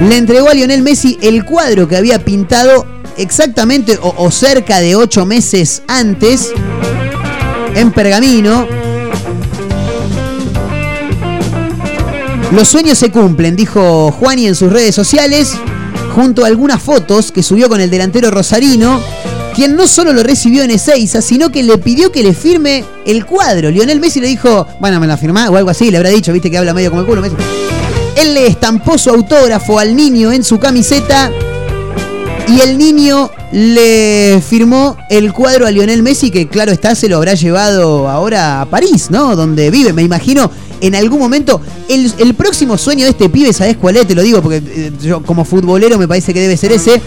Le entregó a Lionel Messi el cuadro que había pintado exactamente o, cerca de ocho meses antes en Pergamino. Los sueños se cumplen, dijo Juani en sus redes sociales, junto a algunas fotos que subió con el delantero rosarino, quien no solo lo recibió en Ezeiza, sino que le pidió que le firme el cuadro. Lionel Messi le dijo, bueno, me la firmá o algo así, le habrá dicho, viste que habla medio como el culo. Messi. Él le estampó su autógrafo al niño en su camiseta y el niño le firmó el cuadro a Lionel Messi, que claro está, se lo habrá llevado ahora a París, ¿no? Donde vive, me imagino. En algún momento, el, próximo sueño de este pibe, ¿sabes cuál es? Te lo digo porque eh, yo como futbolero me parece que debe ser ese.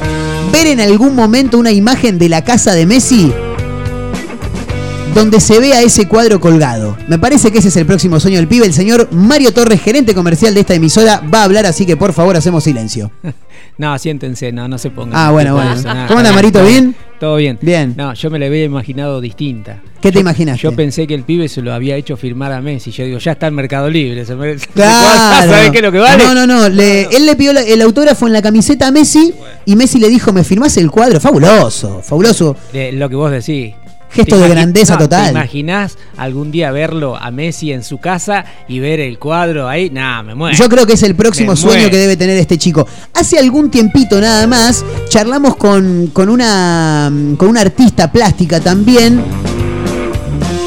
Ver en algún momento una imagen de la casa de Messi donde se vea ese cuadro colgado. Me parece que ese es el próximo sueño del pibe. El señor Mario Torres, gerente comercial de esta emisora, va a hablar, así que por favor hacemos silencio. No, siéntense, no, no se pongan. Ah, bueno, No bueno. nada. ¿Cómo anda, Marito? ¿Bien? Todo bien. Bien. No, yo me la había imaginado distinta. ¿Qué te imaginaste? Yo pensé que el pibe se lo había hecho firmar a Messi. Yo digo, ya está en Mercado Libre. Se me... Claro. ¿Sabes qué es lo que vale? No, no, no. le- Él le pidió el autógrafo en la camiseta a Messi y Messi le dijo, ¿me firmás el cuadro? Fabuloso, fabuloso. De lo que vos decís. Gesto ¿Te de grandeza no, total. ¿Te imaginás algún día verlo a Messi en su casa y ver el cuadro ahí? Nah, me muero. Yo creo que es el próximo Me sueño muero. que debe tener este chico. Hace algún tiempito nada más, charlamos con, con una, con una artista plástica también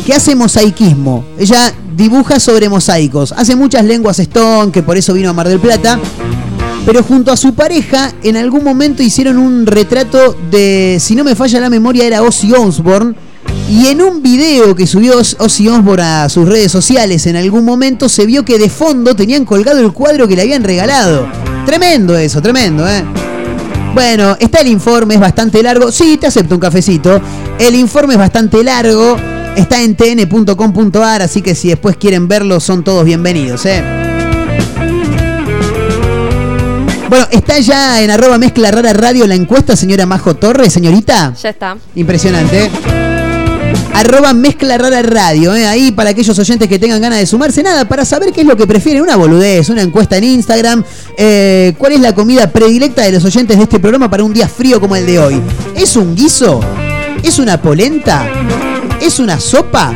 que hace mosaicismo. Ella dibuja sobre mosaicos. Hace muchas lenguas stone, que por eso vino a Mar del Plata. Pero junto a su pareja, en algún momento hicieron un retrato de, si no me falla la memoria, era Ozzy Osbourne. Y en un video que subió Oz- Ozzy Osbourne a sus redes sociales en algún momento, se vio que de fondo tenían colgado el cuadro que le habían regalado. Tremendo eso, tremendo, ¿eh? Bueno, está el informe, es bastante largo. Sí, te acepto un cafecito. El informe es bastante largo. Está en tn.com.ar, así que si después quieren verlo, son todos bienvenidos, ¿eh? Bueno, está ya en arroba mezcla rara radio la encuesta, señora Majo Torres, señorita. Ya está. Impresionante. ¿eh? Arroba mezcla rara radio, ¿eh? ahí para aquellos oyentes que tengan ganas de sumarse, nada, para saber qué es lo que prefieren, una boludez, una encuesta en Instagram, eh, cuál es la comida predilecta de los oyentes de este programa para un día frío como el de hoy. ¿Es un guiso? ¿Es una polenta? ¿Es una sopa?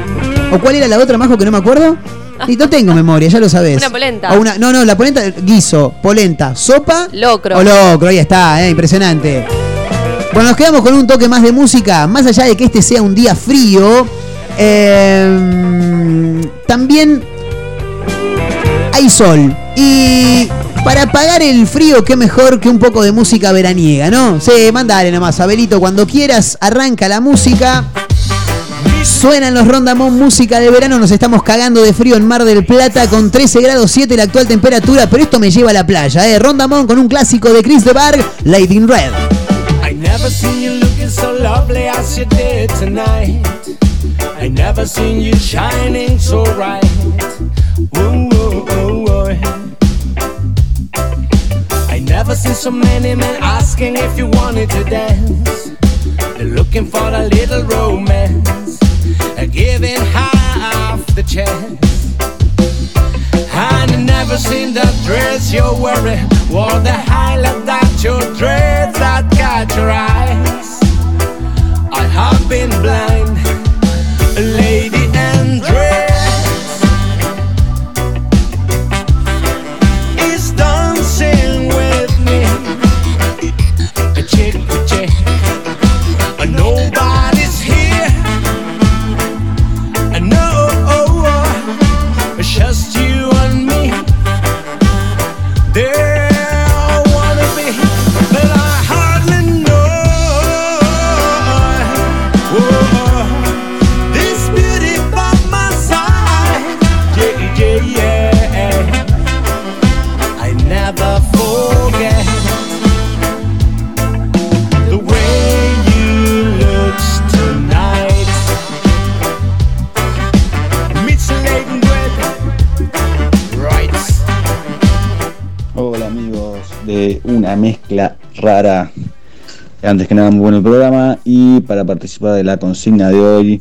¿O cuál era la otra, Majo, que no me acuerdo? Y no tengo memoria, ya lo sabes. Una polenta. O una- no, no, la polenta, guiso, polenta, sopa Locro. o locro, ahí está, eh, impresionante. Bueno, nos quedamos con un toque más de música, más allá de que este sea un día frío. eh, también hay sol. Y para apagar el frío, qué mejor que un poco de música veraniega, ¿no? Sí, mandale nomás, Abelito, cuando quieras, arranca la música. Suenan los Rondamón, música de verano, nos estamos cagando de frío en Mar del Plata con 13 grados 7 la actual temperatura, pero esto me lleva a la playa, ¿eh? Rondamón con un clásico de Chris de Barg, in Red. Never seen you looking so lovely as you did tonight. I never seen you shining so bright. Ooh, ooh, ooh, ooh. I never seen so many men asking if you wanted to dance. They're looking for a little romance, giving half the chance. And I never seen the dress you're wearing, or the highlight that your dreads that got your eyes. I have been blind, una mezcla rara. Antes que nada, muy bueno el programa. Y para participar de la consigna de hoy,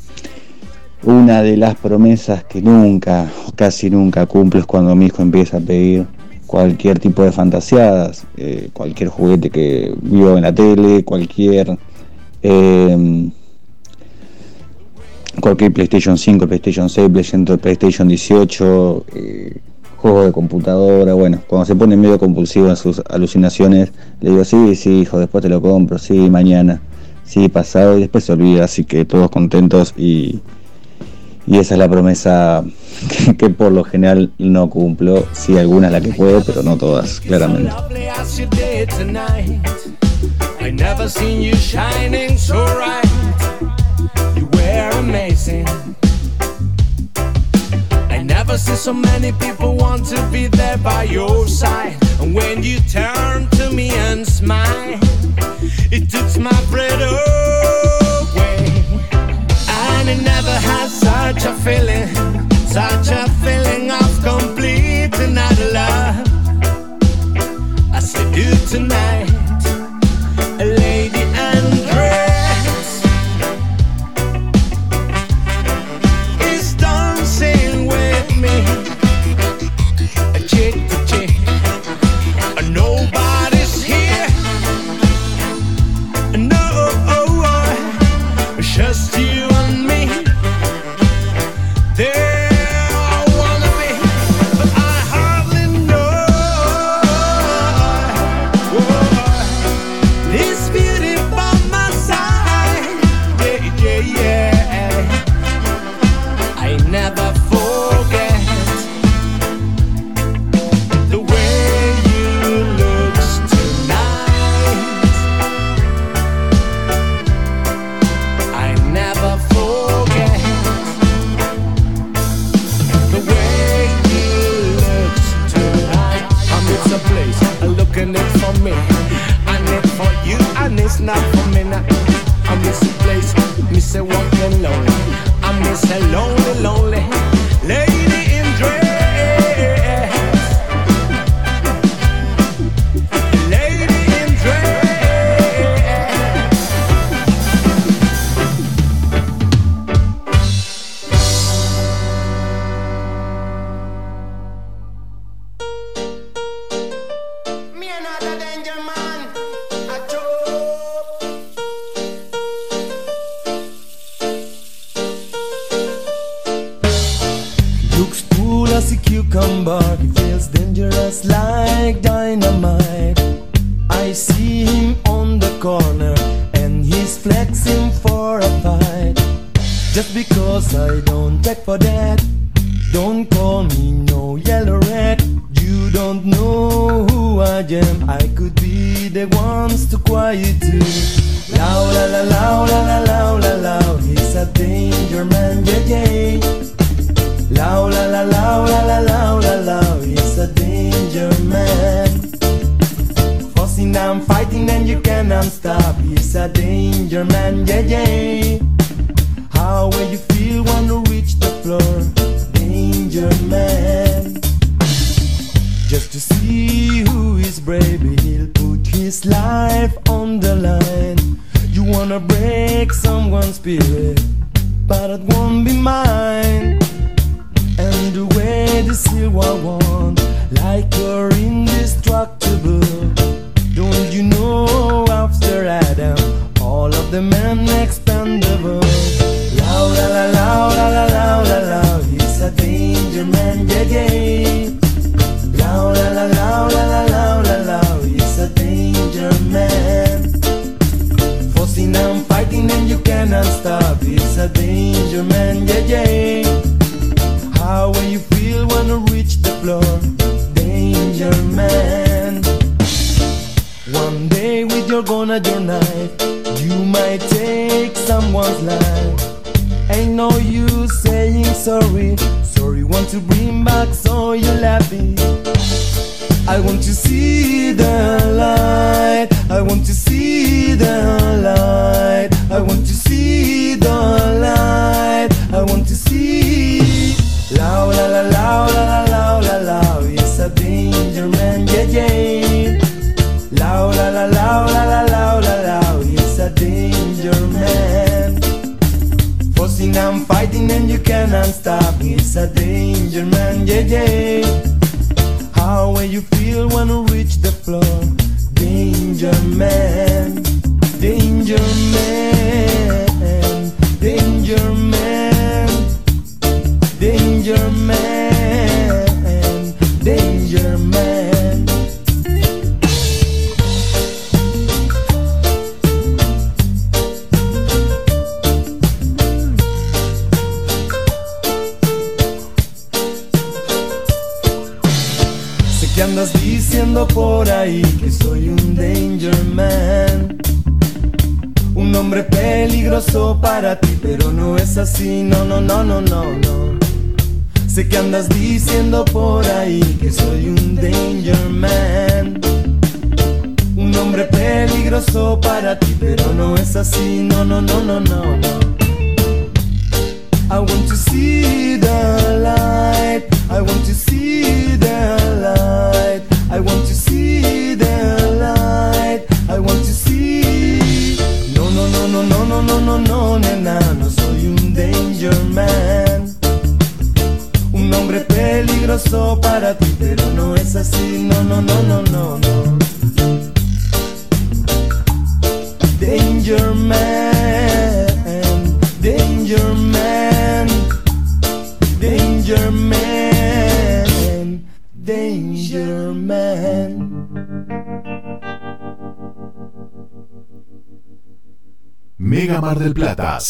una de las promesas que nunca, casi nunca cumplo es cuando mi hijo empieza a pedir cualquier tipo de fantaseadas, cualquier juguete que vio en la tele, cualquier. Cualquier PlayStation 5, PlayStation 6, PlayStation 18, juegos de computadora, bueno, cuando se pone medio compulsivo en sus alucinaciones, le digo, sí, sí, hijo, después te lo compro, sí, mañana, sí, pasado, y después se olvida, así que todos contentos y, y esa es la promesa que, por lo general no cumplo, sí, algunas la que puedo, pero no todas, claramente. Ever since so many people want to be there by your side. And when you turn to me and smile, it takes my breath away. And it never had such a feeling, such a feeling of complete and utter love. I said, do tonight. said,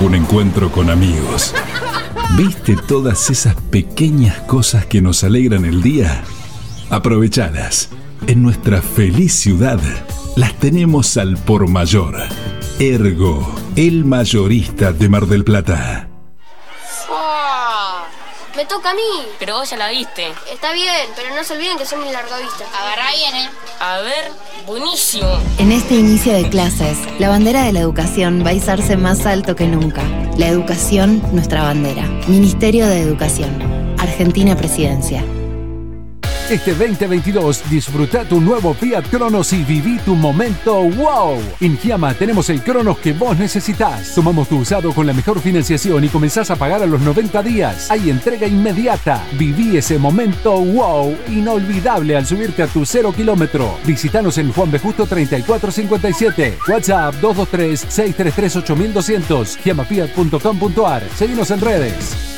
un encuentro con amigos. ¿Viste todas esas pequeñas cosas que nos alegran el día? Aprovechadas. En nuestra feliz ciudad las tenemos al por mayor. Ergo, el mayorista de Mar del Plata. ¡Fua! Me toca a mí. Pero vos ya la viste. Está bien, pero no se olviden que soy mi largavista. Agarrá bien, ¿eh? A ver, buenísimo. En este inicio de clases, la bandera de la educación va a izarse más alto que nunca. La educación, nuestra bandera. Ministerio de Educación. Argentina Presidencia. Este 2022 disfruta tu nuevo Fiat Cronos y viví tu momento wow. En Giamma tenemos el Cronos que vos necesitas. Tomamos tu usado con la mejor financiación y comenzás a pagar a los 90 días. Hay entrega inmediata. Viví ese momento wow inolvidable al subirte a tu cero kilómetro. Visítanos en Juan B. Justo 3457. WhatsApp 223-633-8200. Giamafiat.com.ar. Seguimos en redes.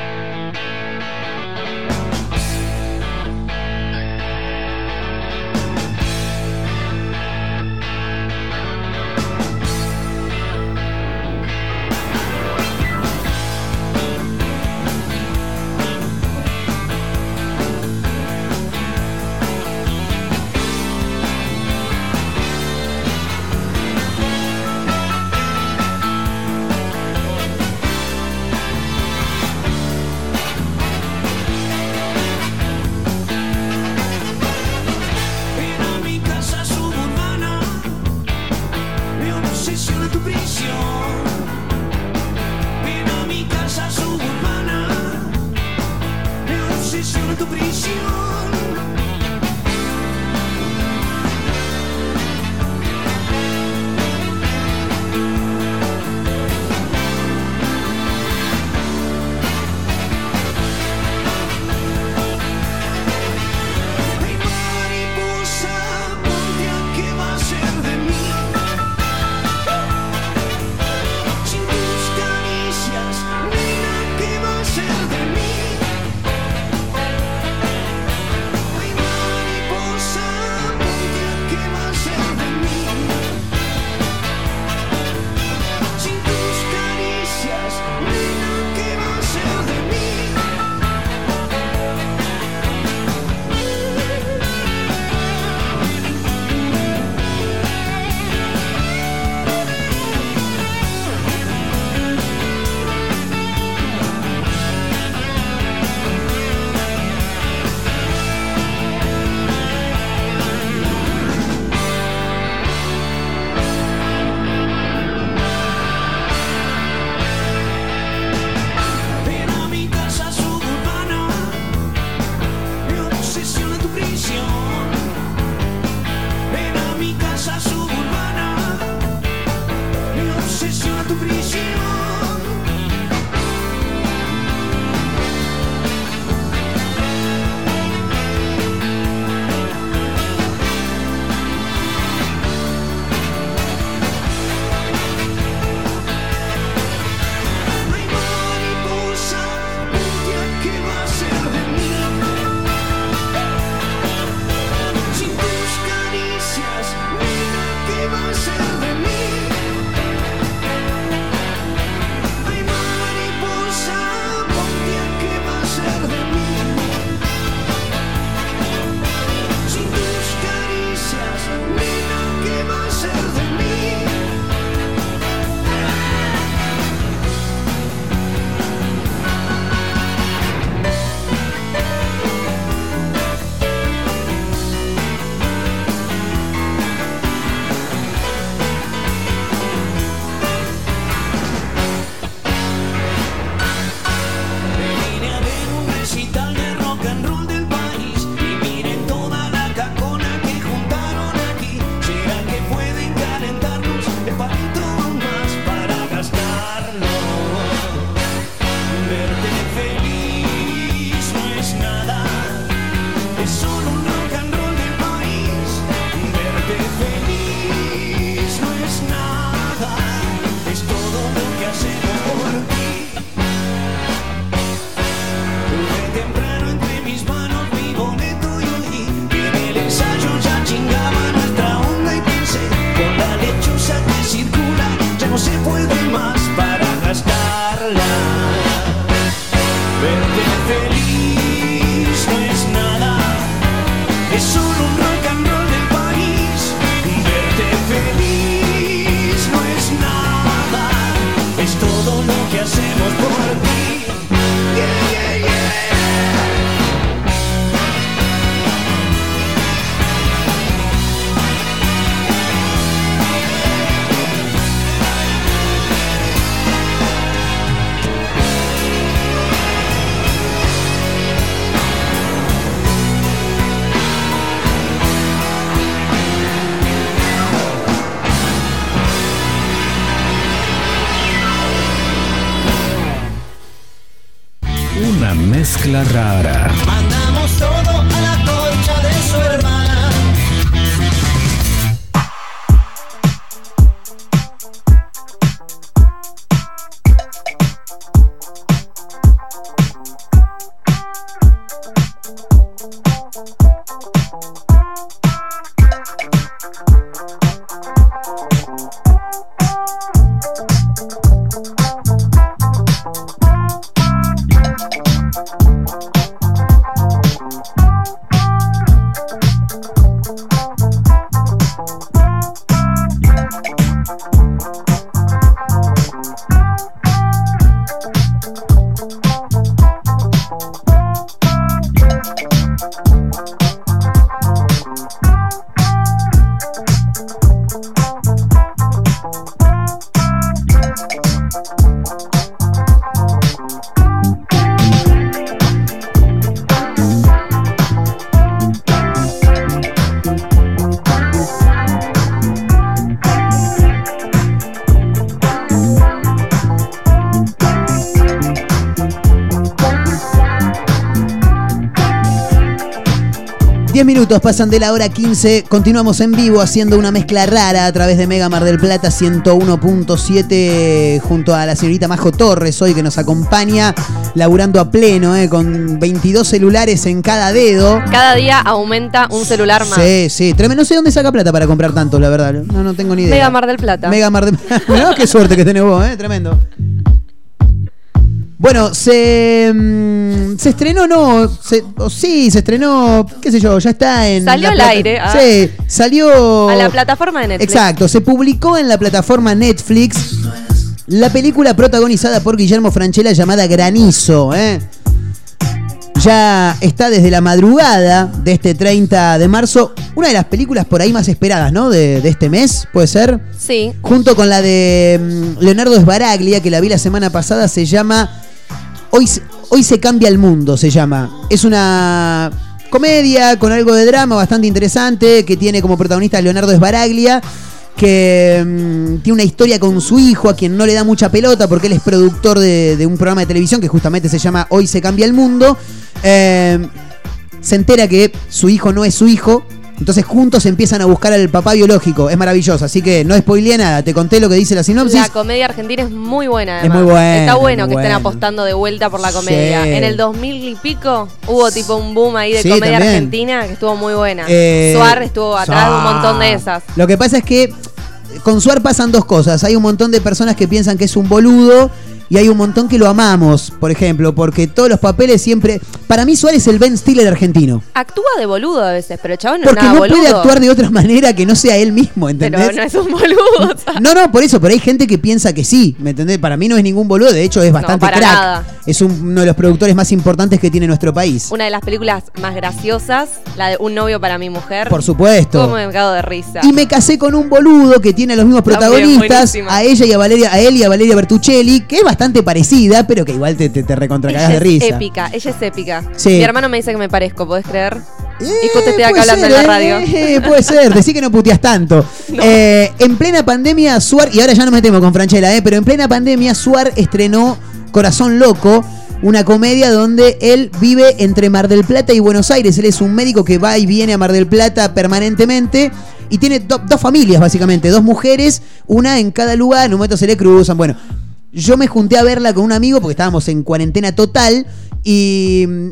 Mezcla minutos pasan de la hora 15. Continuamos en vivo haciendo una mezcla rara a través de Mega Mar del Plata 101.7 junto a la señorita Majo Torres hoy que nos acompaña laburando a pleno eh, con 22 celulares en cada dedo. Cada día aumenta un celular más. Sí, sí, tremendo. No sé dónde saca plata para comprar tantos, la verdad. No, no tengo ni idea. Mega Mar del Plata. Mega Mar del Plata. qué suerte que tenés vos, ¿eh? Tremendo. Bueno, se, mm, se estrenó, no, se- sí, se estrenó, qué sé yo, ya está en... Salió la al plata- aire, ah. Sí, salió... A la plataforma de Netflix. Exacto, se publicó en la plataforma Netflix la película protagonizada por Guillermo Franchella llamada Granizo, ¿eh? Ya está desde la madrugada de este 30 de marzo, una de las películas por ahí más esperadas, ¿no? De, de este mes, puede ser. Sí. Junto con la de mm, Leonardo Sbaraglia, que la vi la semana pasada, se llama Hoy, se- cambia el mundo, se llama. Es una comedia con algo de drama bastante interesante, que tiene como protagonista a Leonardo Sbaraglia, que mm, tiene una historia con su hijo, a quien no le da mucha pelota, porque él es productor de, de un programa de televisión que justamente se llama Hoy se cambia el mundo. Eh, se entera que su hijo no es su hijo. Entonces juntos empiezan a buscar al papá biológico. Es maravilloso. Así que no spoileé nada. Te conté lo que dice la sinopsis. La comedia argentina es muy buena. Es muy buena, Está bueno que estén apostando de vuelta por la comedia. Sí. En el 2000 y pico hubo tipo un boom ahí de Sí, comedia también. argentina que estuvo muy buena. Eh, Suar estuvo atrás de un montón de esas. Lo que pasa es que con Suar pasan dos cosas. Hay un montón de personas que piensan que es un boludo y hay un montón que lo amamos, por ejemplo, porque todos los papeles siempre... Para mí Suar es el Ben Stiller argentino. Actúa de boludo a veces, pero chabón no Porque nada no boludo. puede actuar de otra manera que no sea él mismo, ¿entendés? pero no es un boludo. No, no, por eso, pero hay gente que piensa que sí, ¿me entendés? Para mí no es ningún boludo, de hecho es bastante para crack. nada. Es un- uno de los productores más importantes que tiene nuestro país. Una de las películas más graciosas, la de Un novio para mi mujer. Por supuesto. Cómo me cago de risa. Y me casé con un boludo que tiene a los mismos protagonistas, a ella y a Valeria, a él y a Valeria Bertuccelli, que es bastante parecida, pero que igual te, te, te recontracagás de risa. es épica, ella es épica. Sí. Mi hermano me dice que me parezco, ¿podés creer? y justo estoy acá hablando ser, en la ¿eh? radio. Eh, puede ser, decí que no puteas tanto. Eh, en plena pandemia, Suar, y ahora ya nos metemos con Franchella, eh, pero en plena pandemia, Suar estrenó Corazón Loco, una comedia donde él vive entre Mar del Plata y Buenos Aires. Él es un médico que va y viene a Mar del Plata permanentemente. Y tiene do- dos familias, básicamente, dos mujeres, una en cada lugar, en un momento se le cruzan. Bueno, yo me junté a verla con un amigo porque estábamos en cuarentena total y mm,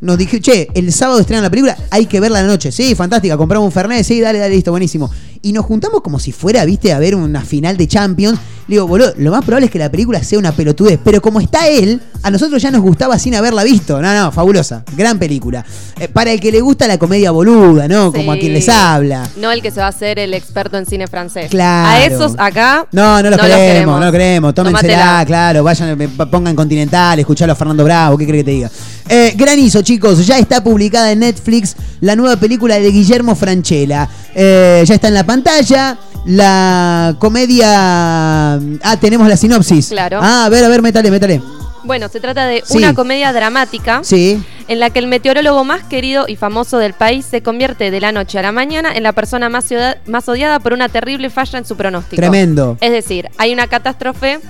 nos dije, che, el sábado estrenan la película, hay que verla la noche. Sí, fantástica, compramos un Fernet, sí, dale, dale, listo, buenísimo. Y nos juntamos como si fuera, viste, a ver una final de Champions. Digo, boludo, lo más probable es que la película sea una pelotudez, pero como está él, a nosotros ya nos gustaba sin haberla visto. No, no, fabulosa, gran película. Eh, para el que le gusta la comedia boluda, ¿no? Como a quien les habla. No el que se va a hacer el experto en cine francés. Claro. A esos acá. No, no los queremos, no los queremos. Tómensela, claro. Vayan, eh, pongan Continental, escuchalo a Fernando Bravo, ¿qué crees que te diga? Eh, Granizo, chicos, ya está publicada en Netflix la nueva película de Guillermo Franchella. Eh, ya está en la pantalla. La comedia. Ah, tenemos la sinopsis. Claro. Ah, a ver, a ver, métale, métale. Bueno, se trata de Sí. una comedia dramática Sí. en la que el meteorólogo más querido y famoso del país se convierte de la noche a la mañana en la persona más, ciudad- más odiada por una terrible falla en su pronóstico. Tremendo. Es decir, hay una catástrofe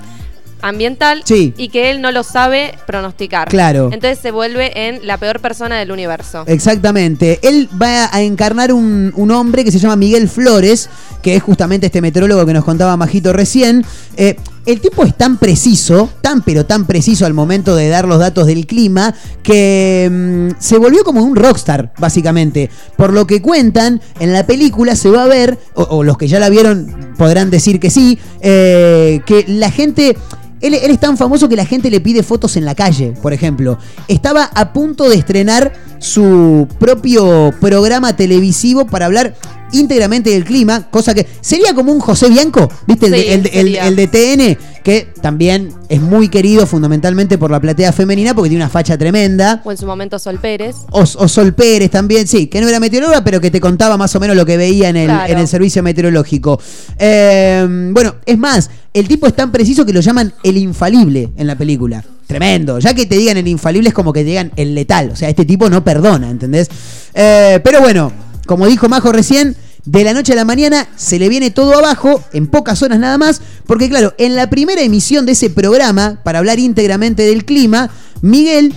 ambiental Sí. y que él no lo sabe pronosticar. Claro. Entonces se vuelve en la peor persona del universo. Exactamente. Él va a encarnar un, un hombre que se llama Miguel Flores, que es justamente este meteorólogo que nos contaba Majito recién. Eh, el tipo es tan preciso, tan pero tan preciso al momento de dar los datos del clima, que mm, se volvió como un rockstar, básicamente. Por lo que cuentan, en la película se va a ver, o, o los que ya la vieron podrán decir que sí, eh, que la gente... Él, él es tan famoso que la gente le pide fotos en la calle, por ejemplo. Estaba a punto de estrenar su propio programa televisivo para hablar íntegramente del clima, cosa que sería como un José Bianco, ¿viste? El, Sí, el de- el- el de TN, que también es muy querido fundamentalmente por la platea femenina porque tiene una facha tremenda. O en su momento Sol Pérez. O, o Sol Pérez también, sí, que no era meteoróloga, pero que te contaba más o menos lo que veía en el, Claro. en el servicio meteorológico. Eh, bueno, es más, el tipo es tan preciso que lo llaman el infalible en la película. Tremendo. Ya que te digan el infalible es como que te digan el letal. O sea, este tipo no perdona, ¿entendés? Eh, pero bueno, como dijo Majo recién, de la noche a la mañana se le viene todo abajo, en pocas horas nada más, porque claro, en la primera emisión de ese programa, para hablar íntegramente del clima, Miguel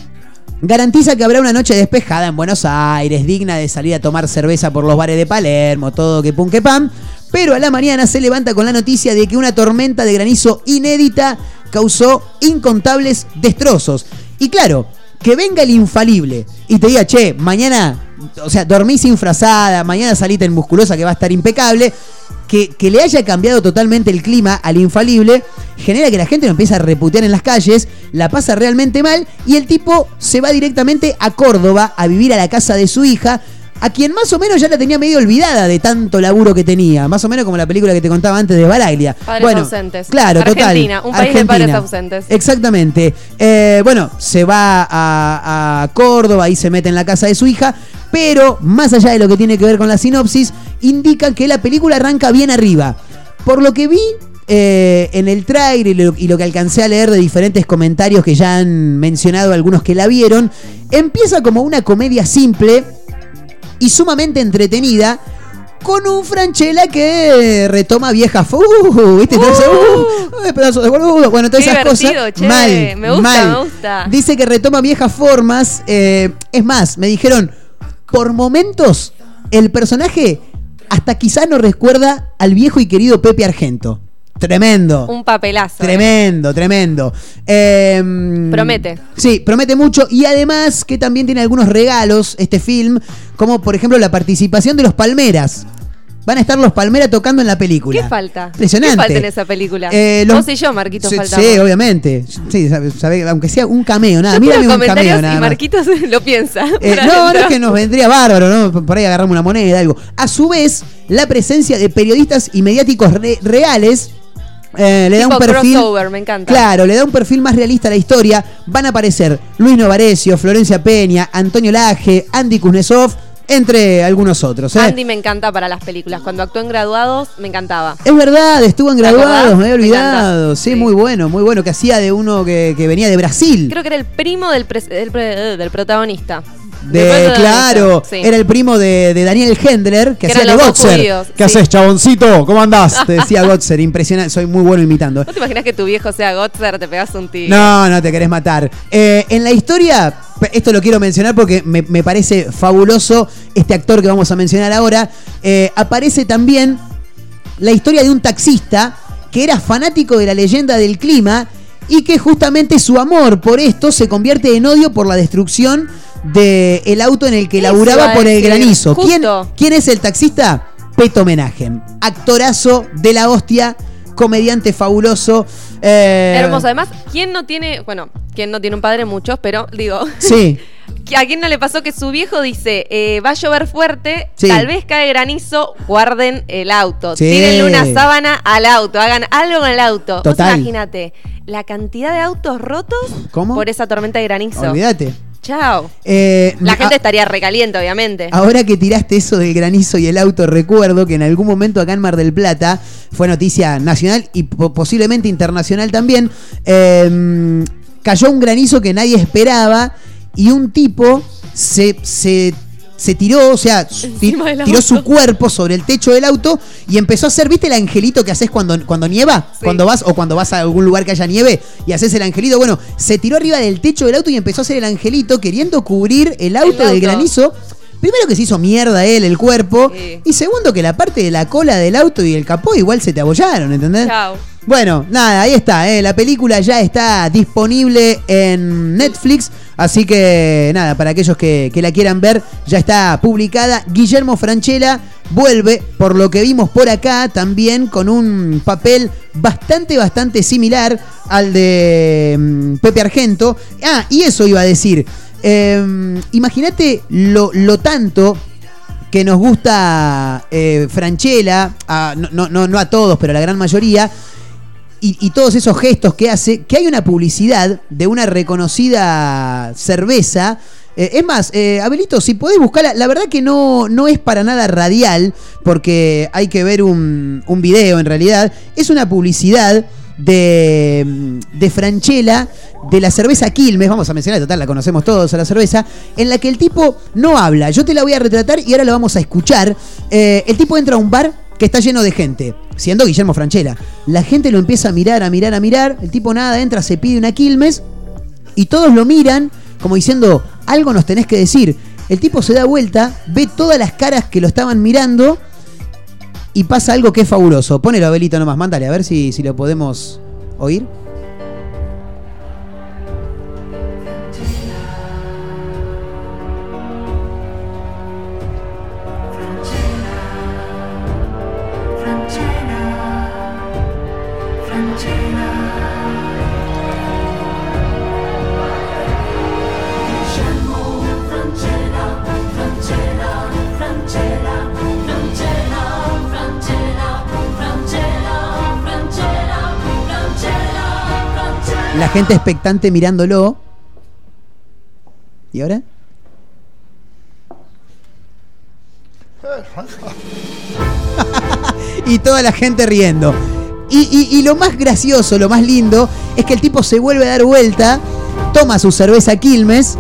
Garantiza que habrá una noche despejada en Buenos Aires, digna de salir a tomar cerveza por los bares de Palermo, todo que pum que pam. Pero a la mañana se levanta con la noticia de que una tormenta de granizo inédita causó incontables destrozos. Y claro, que venga el infalible y te diga, che, mañana, o sea, dormís mañana salite en musculosa que va a estar impecable. Que, que le haya cambiado totalmente el clima al infalible genera que la gente lo empieza a reputear en las calles, la pasa realmente mal y el tipo se va directamente a Córdoba a vivir a la casa de su hija, a quien más o menos ya la tenía medio olvidada de tanto laburo que tenía, más o menos como la película que te contaba antes de Baraglia. Padres bueno, ausentes. Claro, Argentina, total. un país de padres ausentes. Exactamente. Eh, bueno, se va a, a Córdoba y se mete en la casa de su hija, pero más allá de lo que tiene que ver con la sinopsis, indica que la película arranca bien arriba. Por lo que vi eh, en el trailer y lo, y lo que alcancé a leer de diferentes comentarios que ya han mencionado algunos que la vieron, empieza como una comedia simple y sumamente entretenida. Con un Franchella que retoma viejas uh, ¿viste? Entonces, uh, uh, pedazo de boludo. Bueno, todas esas cosas. che. Mal, Me gusta, mal. me gusta. Dice que retoma viejas formas. eh, es más, me dijeron, por momentos, el personaje hasta quizá no recuerda al viejo y querido Pepe Argento. Tremendo. Un papelazo. eh. Tremendo, tremendo. Em, Promete. Sí, promete mucho. Y además que también tiene algunos regalos este film, como por ejemplo la participación de los Palmeras. Van a estar los Palmeras tocando en la película. ¿Qué falta? Impresionante. ¿Qué falta en esa película? Eh, los- Vos y yo, Marquitos, Sí, faltamos. sí, obviamente. Sí, sabe- sabe- aunque sea un cameo, nada. Mírame un cameo, nada y más. Marquitos lo piensa. Eh, no, no es que nos vendría bárbaro, ¿no? Por ahí agarramos una moneda, algo. A su vez, la presencia de periodistas y mediáticos re- reales eh, le da un perfil. crossover, me encanta. Claro, le da un perfil más realista a la historia. Van a aparecer Luis Novarecio, Florencia Peña, Antonio Laje, Andy Kuznetsov, entre algunos otros. ¿eh? Andy me encanta para las películas. Cuando actuó en Graduados, me encantaba. Es verdad, estuvo en ¿Te graduados, me había Me olvidado. Sí, muy bueno, muy bueno. Que hacía de uno que, que venía de Brasil. Creo que era el primo del, del, pre- del protagonista. De, claro, sí. era el primo de, de Daniel Hendler, que, Que hacía de Gotzer. judíos, ¿Qué sí. haces, chaboncito? ¿Cómo andás? Te decía Gotzer, impresionante, soy muy bueno imitando. ¿No te imaginas que tu viejo sea Gotzer? Te pegas un tiro. No, no te querés matar. Eh, en la historia, esto lo quiero mencionar porque me, me parece fabuloso este actor que vamos a mencionar ahora. eh, aparece también la historia de un taxista que era fanático de la leyenda del clima y que justamente su amor por esto se convierte en odio por la destrucción del auto en el que laburaba por el granizo. ¿Quién, justo. ¿Quién es el taxista? Peto Menajem. Actorazo de la hostia, comediante fabuloso. eh, Hermoso. Además, ¿quién no tiene, bueno, quién no tiene un padre? Muchos, pero digo, Sí. ¿a quién no le pasó que su viejo dice, eh, va a llover fuerte, Sí. tal vez cae granizo, guarden el auto, Sí. tírenle una sábana al auto, hagan algo con el auto. Vos Total. imagínate, la cantidad de autos rotos ¿Cómo? por esa tormenta de granizo. Olvídate. Chao. Eh, La a- gente estaría recaliente, obviamente. Ahora que tiraste eso del granizo y el auto, recuerdo que en algún momento acá en Mar del Plata fue noticia nacional y po- posiblemente internacional también. eh, cayó un granizo que nadie esperaba y un tipo se, se, se tiró, o sea, del tiró su cuerpo sobre el techo del auto y empezó a hacer, ¿viste el angelito que haces cuando, cuando nieva? Cuando vas o cuando vas a algún lugar que haya nieve y haces el angelito. Bueno, se tiró arriba del techo del auto y empezó a hacer el angelito queriendo cubrir el auto, del auto. granizo. Primero que se hizo mierda él, el cuerpo. Y segundo que la parte de la cola del auto y el capó igual se te abollaron, ¿entendés? Chao. Bueno, nada, ahí está, ¿eh? la película ya está disponible en Netflix, así que nada, para aquellos que, que la quieran ver, ya está publicada. Guillermo Franchella vuelve, por lo que vimos por acá, también con un papel bastante, bastante similar al de mm, Pepe Argento. Ah, y eso iba a decir. eh, Imagínate lo, lo tanto que nos gusta eh, Franchella, no- no, no a todos, pero a la gran mayoría, y, todos esos gestos que hace, que hay una publicidad de una reconocida cerveza. Eh, es más, eh, Abelito, si podés buscarla, la verdad que no, no es para nada radial, porque hay que ver un, un video en realidad. Es una publicidad de, de Franchella de la cerveza Quilmes, vamos a mencionar, total, la conocemos todos a la cerveza, en la que el tipo no habla. Yo te la voy a retratar y ahora la vamos a escuchar. Eh, el tipo entra a un bar que está lleno de gente, siendo Guillermo Franchella. La gente lo empieza a mirar, a mirar, a mirar. El tipo nada, entra, se pide una Quilmes y todos lo miran como diciendo, algo nos tenés que decir. El tipo se da vuelta, ve todas las caras que lo estaban mirando y pasa algo que es fabuloso. Ponelo, Abelito, nomás, mándale, a ver si, si lo podemos oír. Gente expectante mirándolo. ¿Y ahora? y toda la gente riendo. Y, y- lo más gracioso, lo más lindo, es que el tipo se vuelve a dar vuelta, toma su cerveza Quilmes,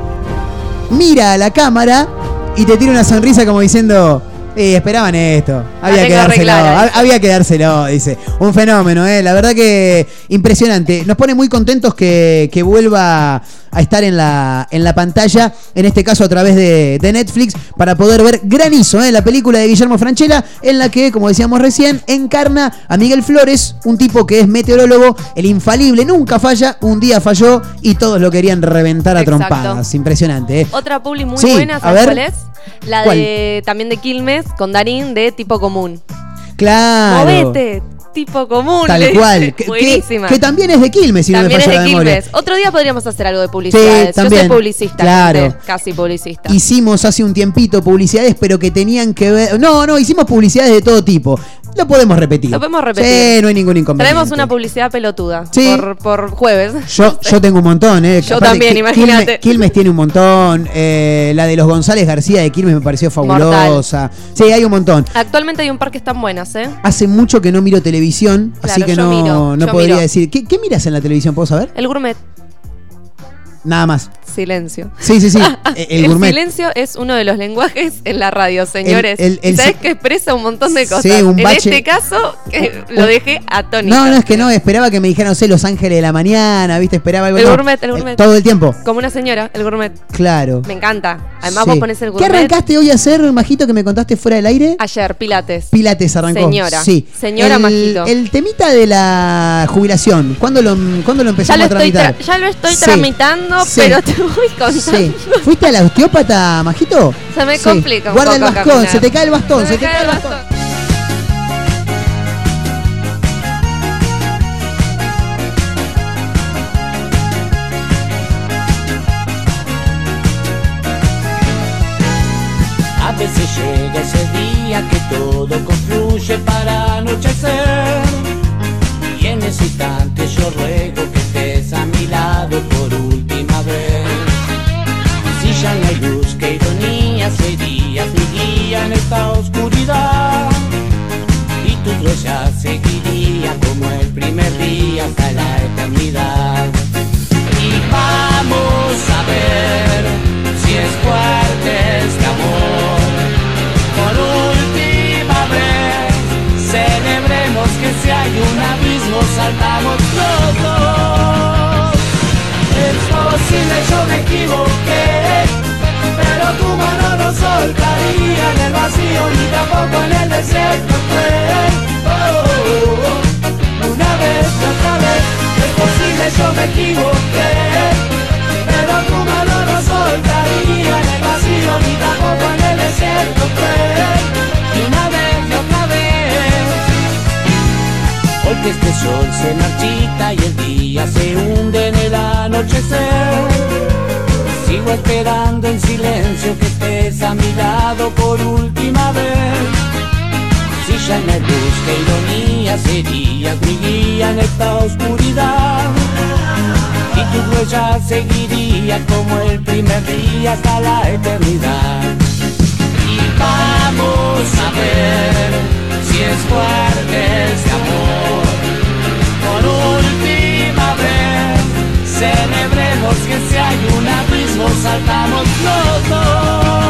mira a la cámara y te tira una sonrisa como diciendo. "Eh, esperaban esto. Había que dárselo. reclara". hab- Había que dárselo, dice. Un fenómeno, ¿eh? La verdad que impresionante. Nos pone muy contentos que, que vuelva a estar en la, en la pantalla, en este caso a través de, de Netflix, para poder ver Granizo, ¿eh? la película de Guillermo Franchella, en la que, como decíamos recién, encarna a Miguel Flores, un tipo que es meteorólogo, el infalible, nunca falla, un día falló y todos lo querían reventar a Exacto. trompadas. Impresionante, ¿eh? Otra publi muy Sí, buena, ¿sabes cuál es? La ¿Cuál? de también de Quilmes con Darín de tipo común. Claro. Movete, tipo común. Tal cual. Que, Buenísima. que también es de Quilmes, si también no es me de falla la memoria. Quilmes. Otro día podríamos hacer algo de publicidades. Yo también. soy publicista, Claro. gente, casi publicista. Hicimos hace un tiempito publicidades, pero que tenían que ver. No, no, hicimos publicidades de todo tipo. Lo podemos repetir. Lo podemos repetir. Sí, no hay ningún inconveniente. Traemos una publicidad pelotuda Sí. por, por jueves. Yo, yo tengo un montón, ¿eh? Yo Aparte, también, imagínate. Quilmes, Quilmes tiene un montón. eh, la de los González García de Quilmes me pareció fabulosa. Sí, hay un montón. Actualmente hay un par que están buenas, ¿eh? Hace mucho que no miro televisión, así que no, miro, no podría miro. decir. ¿Qué, qué miras en la televisión? ¿Puedo saber? El gourmet. Nada más. Silencio. Sí, sí, sí. Eh, el El, gourmet. silencio es uno de los lenguajes en la radio, señores. el- el ¿Y ¿Sabes que expresa un montón de Sí, cosas? un en bache- este caso, lo dejé atónito. No, no, es que no, esperaba que me dijeran, no sé, Los Ángeles de la Mañana, ¿viste? Esperaba algo. El no. gourmet, el gourmet. Todo el tiempo. Como una señora, el gourmet. Claro. Me encanta. Además, Sí. vos pones el ¿Qué gourmet. arrancaste hoy a hacer, Majito, que me contaste fuera del aire? Ayer, Pilates. Pilates arrancó. Señora. Sí. Señora el, Majito. El temita de la jubilación, ¿cuándo lo, ¿cuándo lo Ya empezamos lo, a estoy tramitar? tra- ya lo estoy Sí. Sí. pero te voy contando. Sí. ¿Fuiste a la osteópata, Majito? Se me Sí. complica un Guarda el bastón, caminar. se te cae el bastón, se, te cae cae el el bastón. A veces llega ese día que todo confluye para anochecer. Y en ese instante yo ruego brilla en la luz, que ironía soy día, mi guía en esta oscuridad. Y tu voz ya seguiría como el primer día hasta la eternidad. Y vamos a ver si es fuerte este amor. Por última vez, celebremos que si hay un abismo saltamos todos. Es posible, yo me equivoqué tu mano no soltaría en el vacío ni tampoco en el desierto. Luz, qué ironía serías mi guía en esta oscuridad. Y tu huella seguiría como el primer día hasta la eternidad. Y vamos a ver si es fuerte este amor. Por última vez, celebremos que si hay un abismo, saltamos los dos.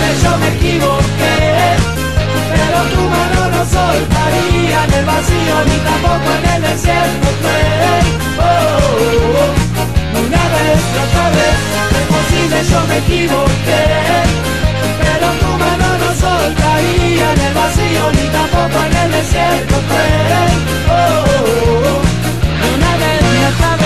Posible, yo me equivoqué, pero tu mano no soltaría en el vacío ni tampoco en el desierto. fue. Oh, una vez, otra vez, es posible, yo me equivoqué, pero tu mano no soltaría en el vacío ni tampoco en el desierto. fue. Oh, una vez y vez.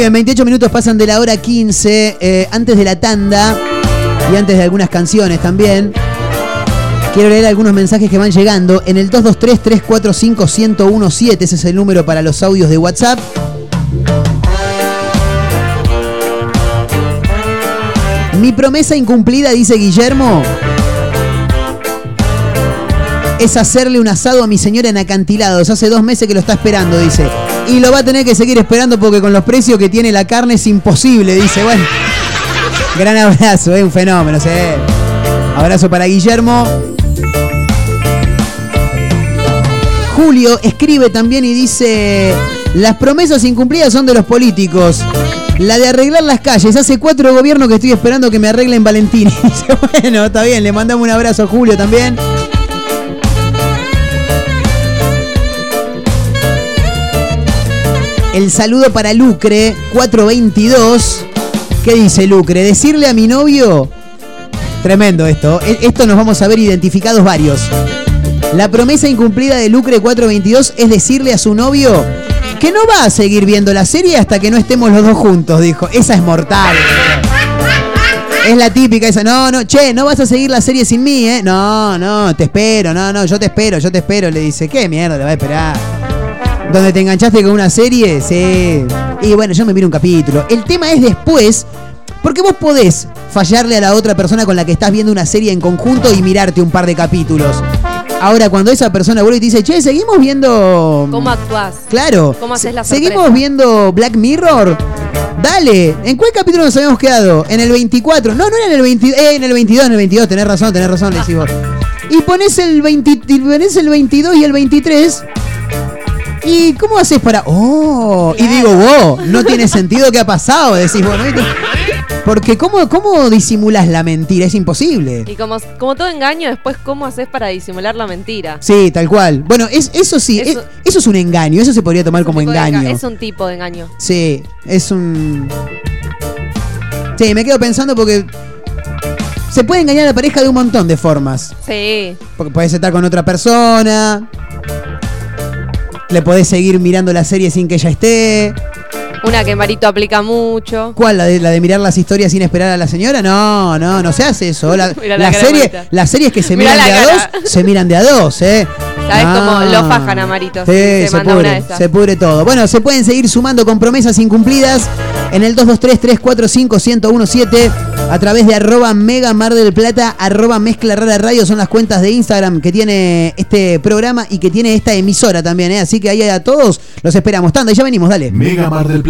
Bien, 28 minutos pasan de la hora 15, eh, antes de la tanda y antes de algunas canciones también. Quiero leer algunos mensajes que van llegando en el 223-345-1017, ese es el número para los audios de WhatsApp. Mi promesa incumplida, dice Guillermo, es hacerle un asado a mi señora en acantilados. Hace dos meses que lo está esperando, dice. Y lo va a tener que seguir esperando porque con los precios que tiene la carne es imposible, dice. Bueno, gran abrazo, es un fenómeno. Abrazo para Guillermo. Julio escribe también y dice, las promesas incumplidas son de los políticos. La de arreglar las calles. Hace cuatro gobiernos que estoy esperando que me arreglen Valentín. Dice, bueno, está bien, le mandamos un abrazo a Julio también. El saludo para Lucre, 422. ¿Qué dice Lucre? Decirle a mi novio. Tremendo esto. E- Esto nos vamos a ver identificados varios. La promesa incumplida de Lucre 422 es decirle a su novio que no va a seguir viendo la serie hasta que no estemos los dos juntos, dijo. Esa es mortal. Es la típica esa. No, no, che, no vas a seguir la serie sin mí, ¿eh? No, no, te espero, no, no, yo te espero, yo te espero. Le dice, ¿qué mierda le va a esperar? Donde te enganchaste con una serie, sí. Y bueno, yo me miro un capítulo. El tema es después, porque vos podés fallarle a la otra persona con la que estás viendo una serie en conjunto y mirarte un par de capítulos. Ahora, cuando esa persona vuelve y te dice, che, seguimos viendo. ¿Cómo actuás? Claro. ¿Cómo haces la sorpresa? Seguimos viendo Black Mirror. Dale, ¿en cuál capítulo nos habíamos quedado? En el 24. No, no era en el 20, eh, en el 22, en el 22, tenés razón, tenés razón, le decís vos. Y pones el 20, y pones el 22 y el 23. ¿Y cómo haces para.? ¡Oh! Y digo, wow, no tiene sentido qué ha pasado. Decís, bueno. Porque ¿cómo, ¿cómo disimulas la mentira? Es imposible. Y como, como todo engaño, después, ¿cómo haces para disimular la mentira? Sí, tal cual. Bueno, es, eso sí, Eso- es- eso es un engaño, eso se podría tomar como enga- engaño. Es un tipo de engaño. Sí, es un. Sí, me quedo pensando porque. Se puede engañar a la pareja de un montón de formas. Sí. Porque podés estar con otra persona. Le podés seguir mirando la serie sin que ella esté. Una que Marito aplica mucho. ¿Cuál? ¿La de, la de mirar las historias sin esperar a la señora? No, no, no se hace eso. La, la serie, las series que se Mira miran de a cara. dos, se miran de a dos, ¿eh? ¿Sabes Ah. cómo lo fajan a Marito? Sí, se, se manda una de pudre, esas. se pudre todo. Bueno, se pueden seguir sumando con promesas incumplidas en el 223-345-1017 a través de arroba mega mar del plata, arroba mezcla rara radio. Son las cuentas de Instagram que tiene este programa y que tiene esta emisora también, ¿eh? Así que ahí a todos los esperamos. Tanda, y ya venimos, dale. Mega Mar del Plata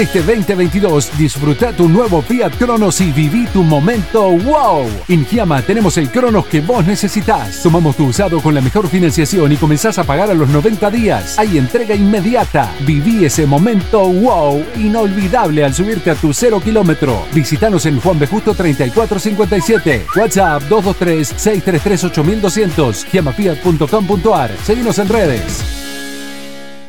Este 2022 disfruta tu nuevo Fiat Cronos y viví tu momento wow. En Giamma tenemos el Cronos que vos necesitas. Tomamos tu usado con la mejor financiación y comenzás a pagar a los 90 días. Hay entrega inmediata. Viví ese momento wow inolvidable al subirte a tu cero kilómetro. Visítanos en Juan B. Justo 3457. WhatsApp 223-633-8200. Giamafiat.com.ar. Seguinos en redes.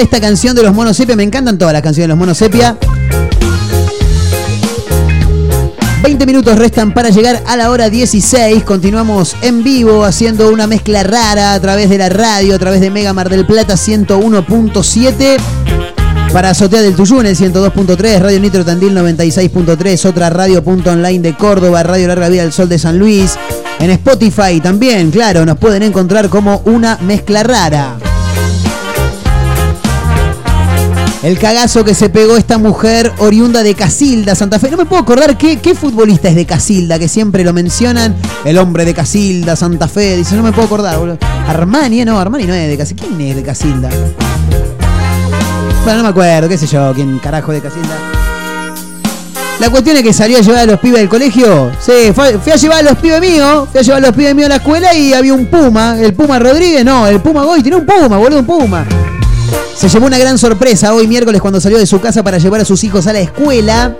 Esta canción de los monos sepia. Me encantan todas las canciones de los monos sepia. 20 minutos restan para llegar a la hora 16. Continuamos en vivo haciendo una mezcla rara a través de la radio, a través de Mega Mar del Plata 101.7. Para Azotea del Tuyú en el 102.3, Radio Nitro Tandil 96.3, otra radio punto online de Córdoba, Radio Larga Vida del Sol de San Luis. En Spotify también, claro, nos pueden encontrar como una mezcla rara. El cagazo que se pegó esta mujer oriunda de Casilda, Santa Fe. No me puedo acordar qué, qué futbolista es de Casilda, que siempre lo mencionan. El hombre de Casilda, Santa Fe. Dice, no me puedo acordar, boludo. Armani, eh, no, Armani no es de Casilda. ¿Quién es de Casilda? Bueno, no me acuerdo, qué sé yo, quién carajo de Casilda. La cuestión es que salió a llevar a los pibes del colegio. Sí, fui a llevar a los pibes míos, fui a llevar a los pibes míos a la escuela y había un Puma. El Puma Rodríguez, no, el Puma Goy, tiene un Puma, boludo, un Puma. Se llevó una gran sorpresa hoy miércoles cuando salió de su casa para llevar a sus hijos a la escuela.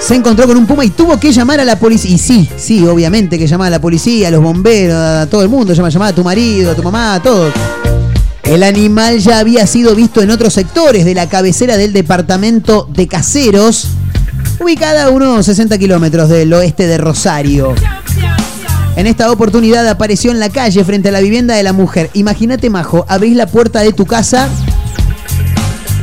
Se encontró con un puma y tuvo que llamar a la policía. Y sí, sí, obviamente que llamar a la policía, a los bomberos, a todo el mundo. Llama, llamar a tu marido, a tu mamá, a todos. El animal ya había sido visto en otros sectores de la cabecera del departamento de Caseros, ubicada a unos 60 kilómetros del oeste de Rosario. En esta oportunidad apareció en la calle frente a la vivienda de la mujer. Imagínate, Majo, abrís la puerta de tu casa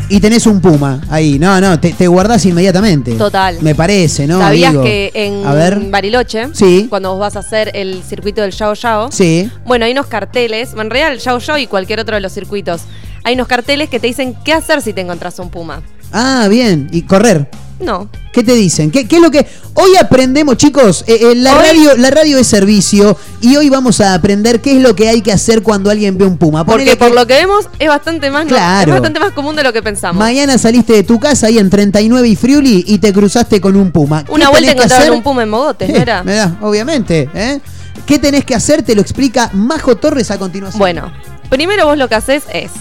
y tenés un puma ahí. No, no, te, te guardás inmediatamente. Total. Me parece, ¿no? ¿Sabías que en A ver. Bariloche, Sí. cuando vos vas a hacer el circuito del Yao Yao, Sí. bueno, hay unos carteles, en realidad el Yao Yao y cualquier otro de los circuitos, hay unos carteles que te dicen qué hacer si te encontrás un puma. Ah, bien. Y correr. No. ¿Qué te dicen? ¿Qué, qué es lo que hoy aprendemos, chicos? eh, eh, la Hoy- radio, la radio es servicio y hoy vamos a aprender qué es lo que hay que hacer cuando alguien ve un puma. Porque por que lo que vemos es bastante más, no- Claro. es bastante más común de lo que pensamos. mañana saliste de tu casa ahí en 39 y Friuli y te cruzaste con un puma. ¿Qué Una vuelta encontraron un puma en Mogotes, ¿no era? Mirá, obviamente, ¿eh? ¿Qué tenés que hacer? Te lo explica Majo Torres a continuación. Bueno, primero vos lo que haces es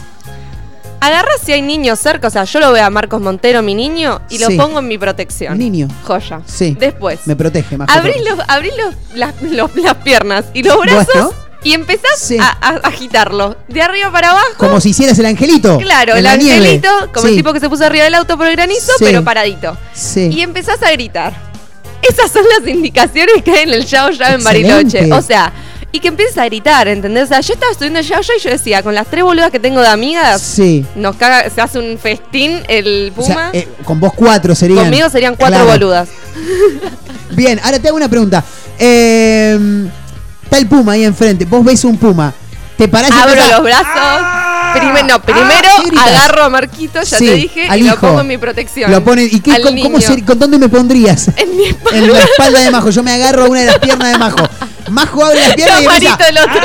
agarrás si hay niños cerca, o sea, yo lo veo a Marcos Montero, mi niño, y lo Sí. pongo en mi protección. Niño. Joya. Sí. Después, Me protege, Majo abrís, Torres. los, abrís los- las, los- las piernas y los brazos Bueno. y empezás a, a agitarlo. De arriba para abajo. Como si hicieras el angelito. Claro, en el la nieve. angelito, como el Sí. tipo que se puso arriba del auto por el granizo, Sí. pero paradito. Sí. Y empezás a gritar. Esas son las indicaciones que hay en el Yao Yao en Excelente. Bariloche. O sea, y que empieces a gritar, ¿entendés? O sea, yo estaba estudiando Yao y yo decía, con las tres boludas que tengo de amigas, Sí. nos caga, se hace un festín el O Puma. sea, eh, con vos cuatro serían. Conmigo serían cuatro Claro. boludas. Bien, ahora te hago una pregunta. Eh, está el puma ahí enfrente. Vos ves un puma. Te parás y Abro los brazos. Prime- no, primero ¿qué gritas? agarro a Marquito, ya Sí, te dije, y lo pongo en mi protección. Lo pone, ¿Y qué, Al con, cómo niño. ser- con dónde me pondrías? En mi espalda. En la espalda de Majo. Yo me agarro a una de las piernas de Majo. Majo abre las piernas y Yo empieza, el otro.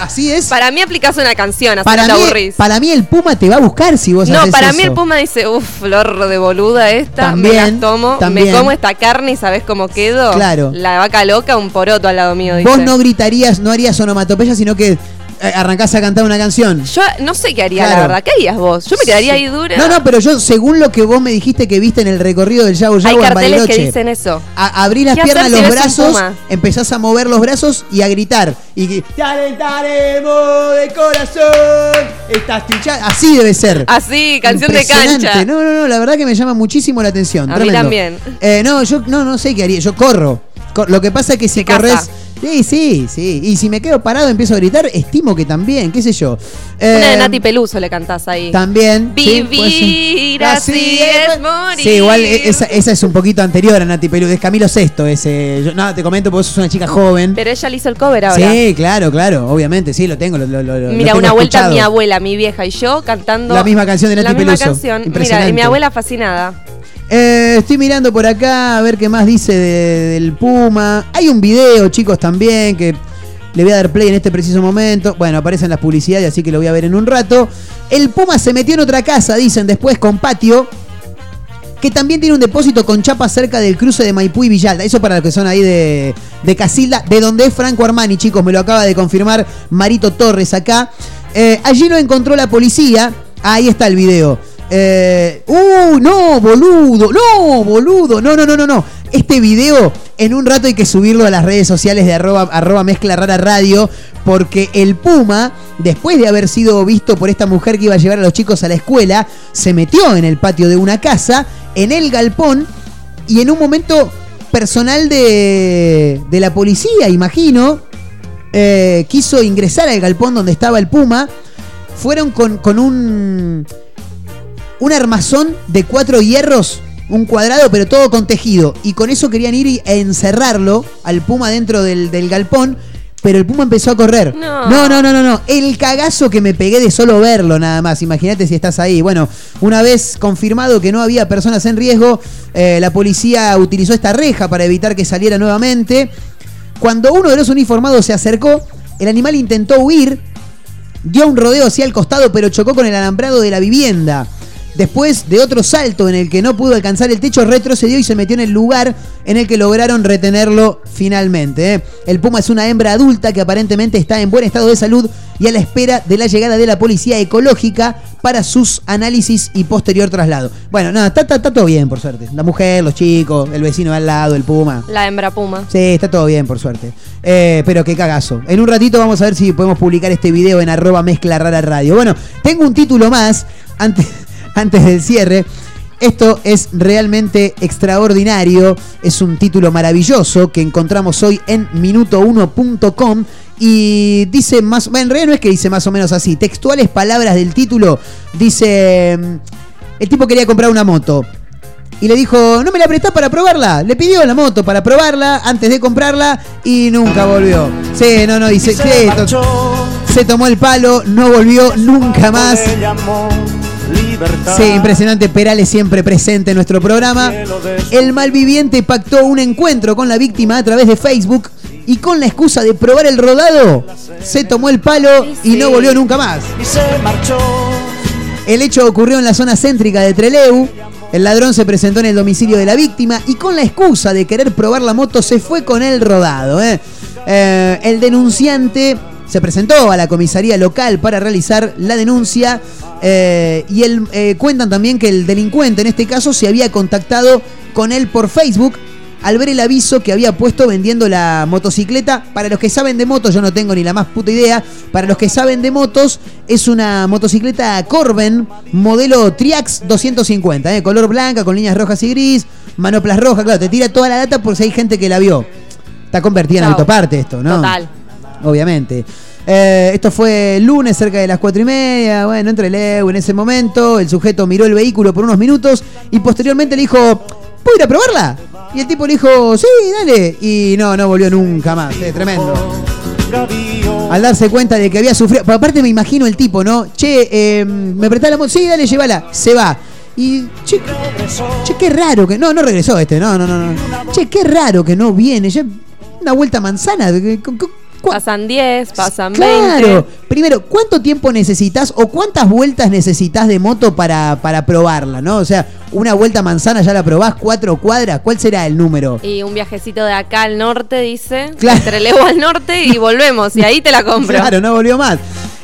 Así es. Para mí aplicás una canción, así para, no te mí, aburrís. para mí el Puma te va a buscar si vos No, para eso. mí el Puma dice, uff, flor de boluda esta, También, me las tomo, también. me como esta carne y ¿sabés cómo quedo? Claro. La vaca loca, un poroto al lado mío, dice. Vos no gritarías, no harías onomatopeya, sino que eh, arrancás a cantar una canción. Yo no sé qué haría, la verdad. ¿Qué harías vos? Yo me quedaría ahí dura. No, no, pero yo, según lo que vos me dijiste que viste en el recorrido del Yago Hay Yago en carteles que Bariloche, dicen eso. a- abrís las ¿Qué piernas, si los brazos, empezás a mover los brazos y a gritar. Y que, te alentaremos de corazón. Estás trinchada. Así debe ser. Así, canción de cancha. No, no, no, la verdad que me llama muchísimo la atención. A mí también. Eh, no, yo no, no sé qué haría. Yo corro. Cor- Lo que pasa es que si corres. Sí, sí, sí. Y si me quedo parado y empiezo a gritar, estimo que también, qué sé yo. Una de Eh, Nati Peluso le cantás ahí. También. sí, puede ser. Vivir así es morir. Sí, igual e- esa, esa es un poquito anterior a Nati Pelú. Es Camilo Sesto ese. Yo, no, te comento porque sos una chica joven. Pero ella le hizo el cover ahora. Sí, claro, claro. Obviamente, sí, lo tengo. Lo, lo- lo- Mira, tengo una vuelta escuchado. mi abuela, mi vieja y yo cantando La misma canción de Nati La misma Peluso. canción. Mira, y mi abuela fascinada. Eh, estoy mirando por acá a ver qué más dice de- del Puma. Hay un video, chicos, también que le voy a dar play en este preciso momento. Bueno, aparecen las publicidades, así que lo voy a ver en un rato. El Puma se metió en otra casa, dicen después, con patio. Que también tiene un depósito con chapa cerca del cruce de Maipú y Villalda. Eso para los que son ahí de, de Casilda, de donde es Franco Armani, chicos. Me lo acaba de confirmar Marito Torres acá. Eh, allí lo encontró la policía. Ahí está el video. Eh, ¡Uh! No, boludo. No, boludo. No, no, no, no, no. Este video en un rato hay que subirlo a las redes sociales de arroba, arroba mezcla rara radio. Porque el Puma, después de haber sido visto por esta mujer que iba a llevar a los chicos a la escuela, se metió en el patio de una casa, en el galpón, y en un momento personal de, de la policía, imagino, eh, quiso ingresar al galpón donde estaba el Puma. Fueron con, con un, un armazón de cuatro hierros, un cuadrado, pero todo con tejido. Y con eso querían ir a encerrarlo al Puma dentro del, del galpón. Pero el Puma empezó a correr. No. no, no, no, no, no. El cagazo que me pegué de solo verlo nada más. Imagínate si estás ahí. Bueno, una vez confirmado que no había personas en riesgo, eh, la policía utilizó esta reja para evitar que saliera nuevamente. Cuando uno de los uniformados se acercó, el animal intentó huir, dio un rodeo hacia el costado, pero chocó con el alambrado de la vivienda. Después de otro salto en el que no pudo alcanzar el techo, retrocedió y se metió en el lugar en el que lograron retenerlo finalmente. ¿eh? El puma es una hembra adulta que aparentemente está en buen estado de salud y a la espera de la llegada de la policía ecológica para sus análisis y posterior traslado. Bueno, nada, está, está- está todo bien, por suerte. La mujer, los chicos, el vecino al lado, el puma. La hembra puma. Sí, está todo bien, por suerte. Eh, pero qué cagazo. En un ratito vamos a ver si podemos publicar este video en arroba mezcla rara radio. Bueno, tengo un título más antes, antes del cierre. Esto es realmente extraordinario. Es un título maravilloso que encontramos hoy en minuto1.com. Y dice más. En realidad no es que dice más o menos así. Textuales palabras del título. Dice. mm, El tipo quería comprar una moto. Y le dijo, ¿no me la prestás para probarla? Le pidió la moto para probarla antes de comprarla y nunca volvió. Sí, no, no, dice, sí, to- se tomó el palo, no volvió nunca más. Sí, impresionante, Perales siempre presente en nuestro programa. El malviviente pactó un encuentro con la víctima a través de Facebook y con la excusa de probar el rodado, se tomó el palo y no volvió nunca más. El hecho ocurrió en la zona céntrica de Treleu. El ladrón se presentó en el domicilio de la víctima y con la excusa de querer probar la moto se fue con el rodado. ¿eh? Eh, el denunciante se presentó a la comisaría local para realizar la denuncia eh, y él, eh, cuentan también que el delincuente en este caso se había contactado con él por Facebook al ver el aviso que había puesto vendiendo la motocicleta. Para los que saben de motos, yo no tengo ni la más puta idea. Para los que saben de motos, es una motocicleta Corben, modelo Triax 250, ¿eh? color blanca, con líneas rojas y gris, manoplas rojas. Claro, te tira toda la data por si hay gente que la vio. Está convertida en autoparte esto, ¿no? Total. Obviamente. Eh, esto fue el lunes cerca de las cuatro y media. Bueno, entre Leo en ese momento. El sujeto miró el vehículo por unos minutos y posteriormente le dijo: ¿Puedo ir a probarla? Y el tipo le dijo: Sí, dale. Y no, no volvió nunca más. eh, tremendo. Al darse cuenta de que había sufrido. Pero aparte me imagino el tipo, ¿no? Che, eh, me prestás la moto. Sí, dale, llévala. Se va. Y, che, che, qué raro que. No, no regresó este. No, no, no. no. Che, qué raro que no viene. Ya, una vuelta manzana. con- Pasan 10, pasan 20. Claro. Primero, ¿cuánto tiempo necesitas o cuántas vueltas necesitas de moto para, para probarla, no? O sea, una vuelta manzana ya la probás, cuatro cuadras, ¿cuál será el número? Y un viajecito de acá al norte, dice. Claro. Entre Lego al norte y volvemos. Y ahí te la compro. Claro, no volvió más.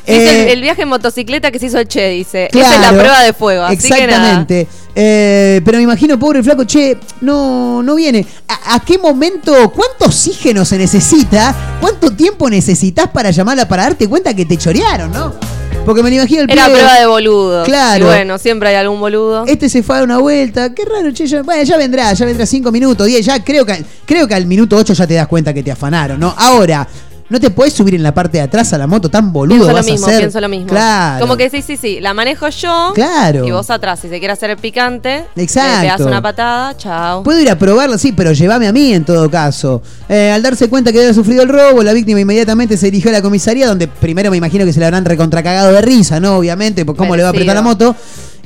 Dice Eh, el, el viaje en motocicleta que se hizo el Che, dice. Esa es la Claro, prueba de fuego. Así que nada. Eh, pero me imagino, pobre flaco, che, no, no viene. ¿A, a qué momento, cuánto oxígeno se necesita? ¿Cuánto tiempo necesitas para llamarla para darte cuenta que te chorearon, no? Porque me lo imagino el Era pibe- prueba de boludo. Claro. Y bueno, siempre hay algún boludo. Este se fue a una vuelta. Qué raro, che. ya- bueno, ya vendrá, ya vendrá cinco minutos, 10. Ya creo que, creo que al minuto 8 ya te das cuenta que te afanaron, ¿no? Ahora, no te puedes subir en la parte de atrás a la moto tan boludo. Pienso lo a mismo, pienso lo mismo. Claro. Como que sí, sí, sí. La manejo yo. Claro. Y vos atrás. Si se quiere hacer el picante, Exacto. le pegas una patada, chao. Puedo ir a probarla, sí, pero llévame a mí en todo caso. Eh, al darse cuenta que había sufrido el robo, la víctima inmediatamente se dirigió a la comisaría, donde primero me imagino que se le habrán recontracagado de risa, ¿no? Obviamente, por cómo le va a apretar la moto.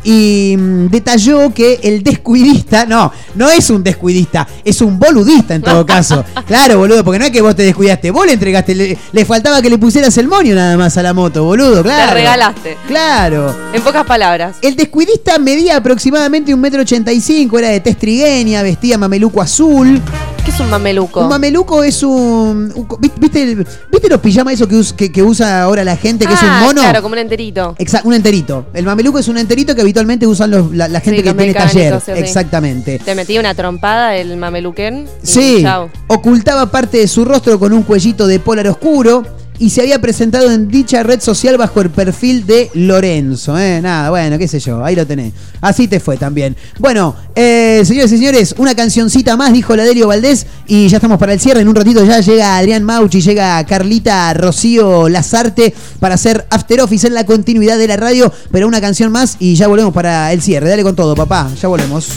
Y mm, detalló que el descuidista, no, no es un descuidista, es un boludista en todo caso. Claro, boludo, porque no es que vos te descuidaste, vos le entregaste, le, le faltaba que le pusieras el moño nada más a la moto, boludo, claro. Te regalaste. Claro. En pocas palabras. El descuidista medía aproximadamente un metro ochenta y cinco, era de tez trigueña, vestía mameluco azul. ¿Qué es un mameluco? Un mameluco es un. un- ¿viste, el- ¿Viste los pijamas esos que, us- que, que usa ahora la gente, que es un Ah, mono? Claro, como un enterito. Exacto, un enterito. El mameluco es un enterito que habitualmente usan los- la, la gente Sí, que tiene taller. sí. Exactamente. Te metí una trompada el mameluquén. y Sí, ocultaba parte de su rostro con un cuellito de polar oscuro y se había presentado en dicha red social bajo el perfil de Lorenzo. ¿eh? Nada, bueno, qué sé yo, ahí lo tenés. Así te fue también. Bueno, eh, señores y señores, una cancioncita más, dijo la Delio Valdés, y ya estamos para el cierre. En un ratito ya llega Adrián Mauchi, llega Carlita Rocío Lazarte para hacer After Office en la continuidad de la radio, pero una canción más y ya volvemos para el cierre. Dale con todo, papá, ya volvemos.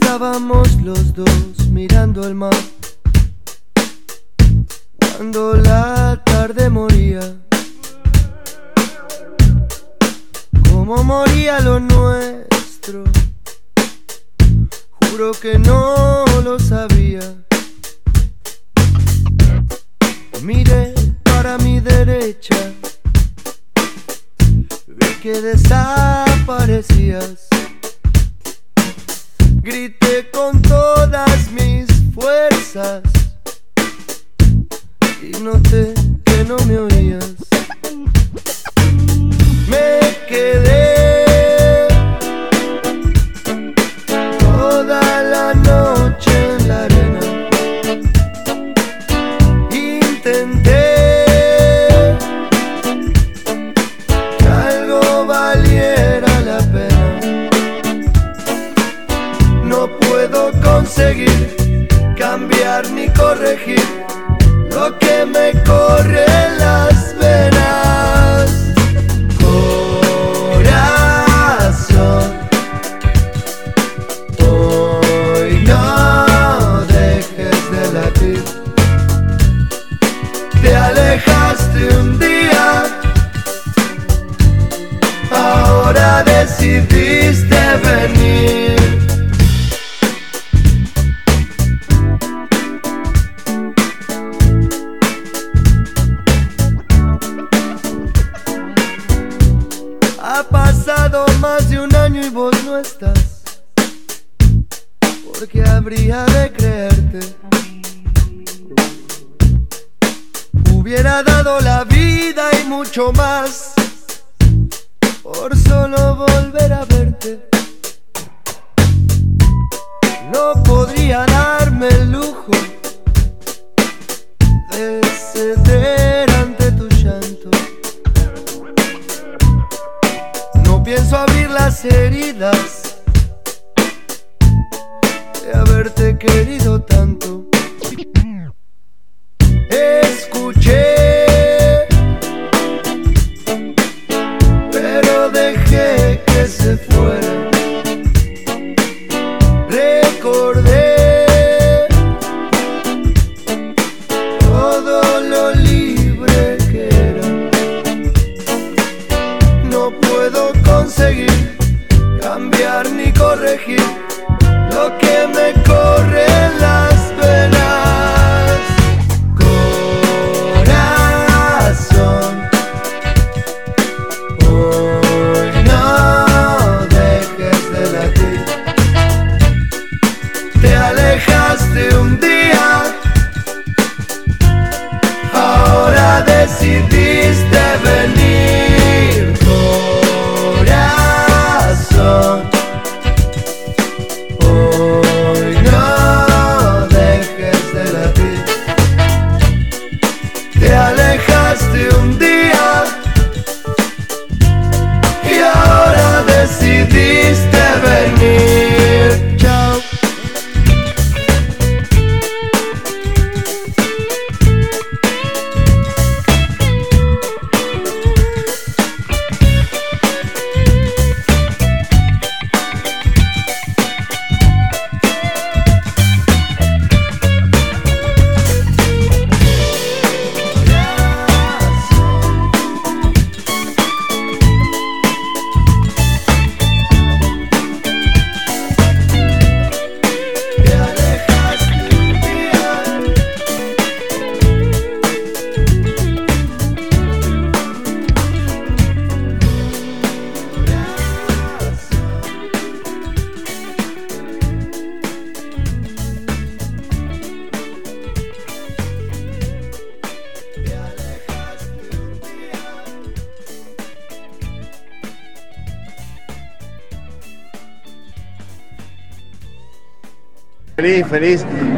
Estábamos los dos mirando el mar cuando la tarde moría. Como moría lo nuestro, juro que no lo sabía. Miré para mi derecha, vi que desaparecías. Grité con todas mis fuerzas y noté que no me oías. Me quedé lo que me corre en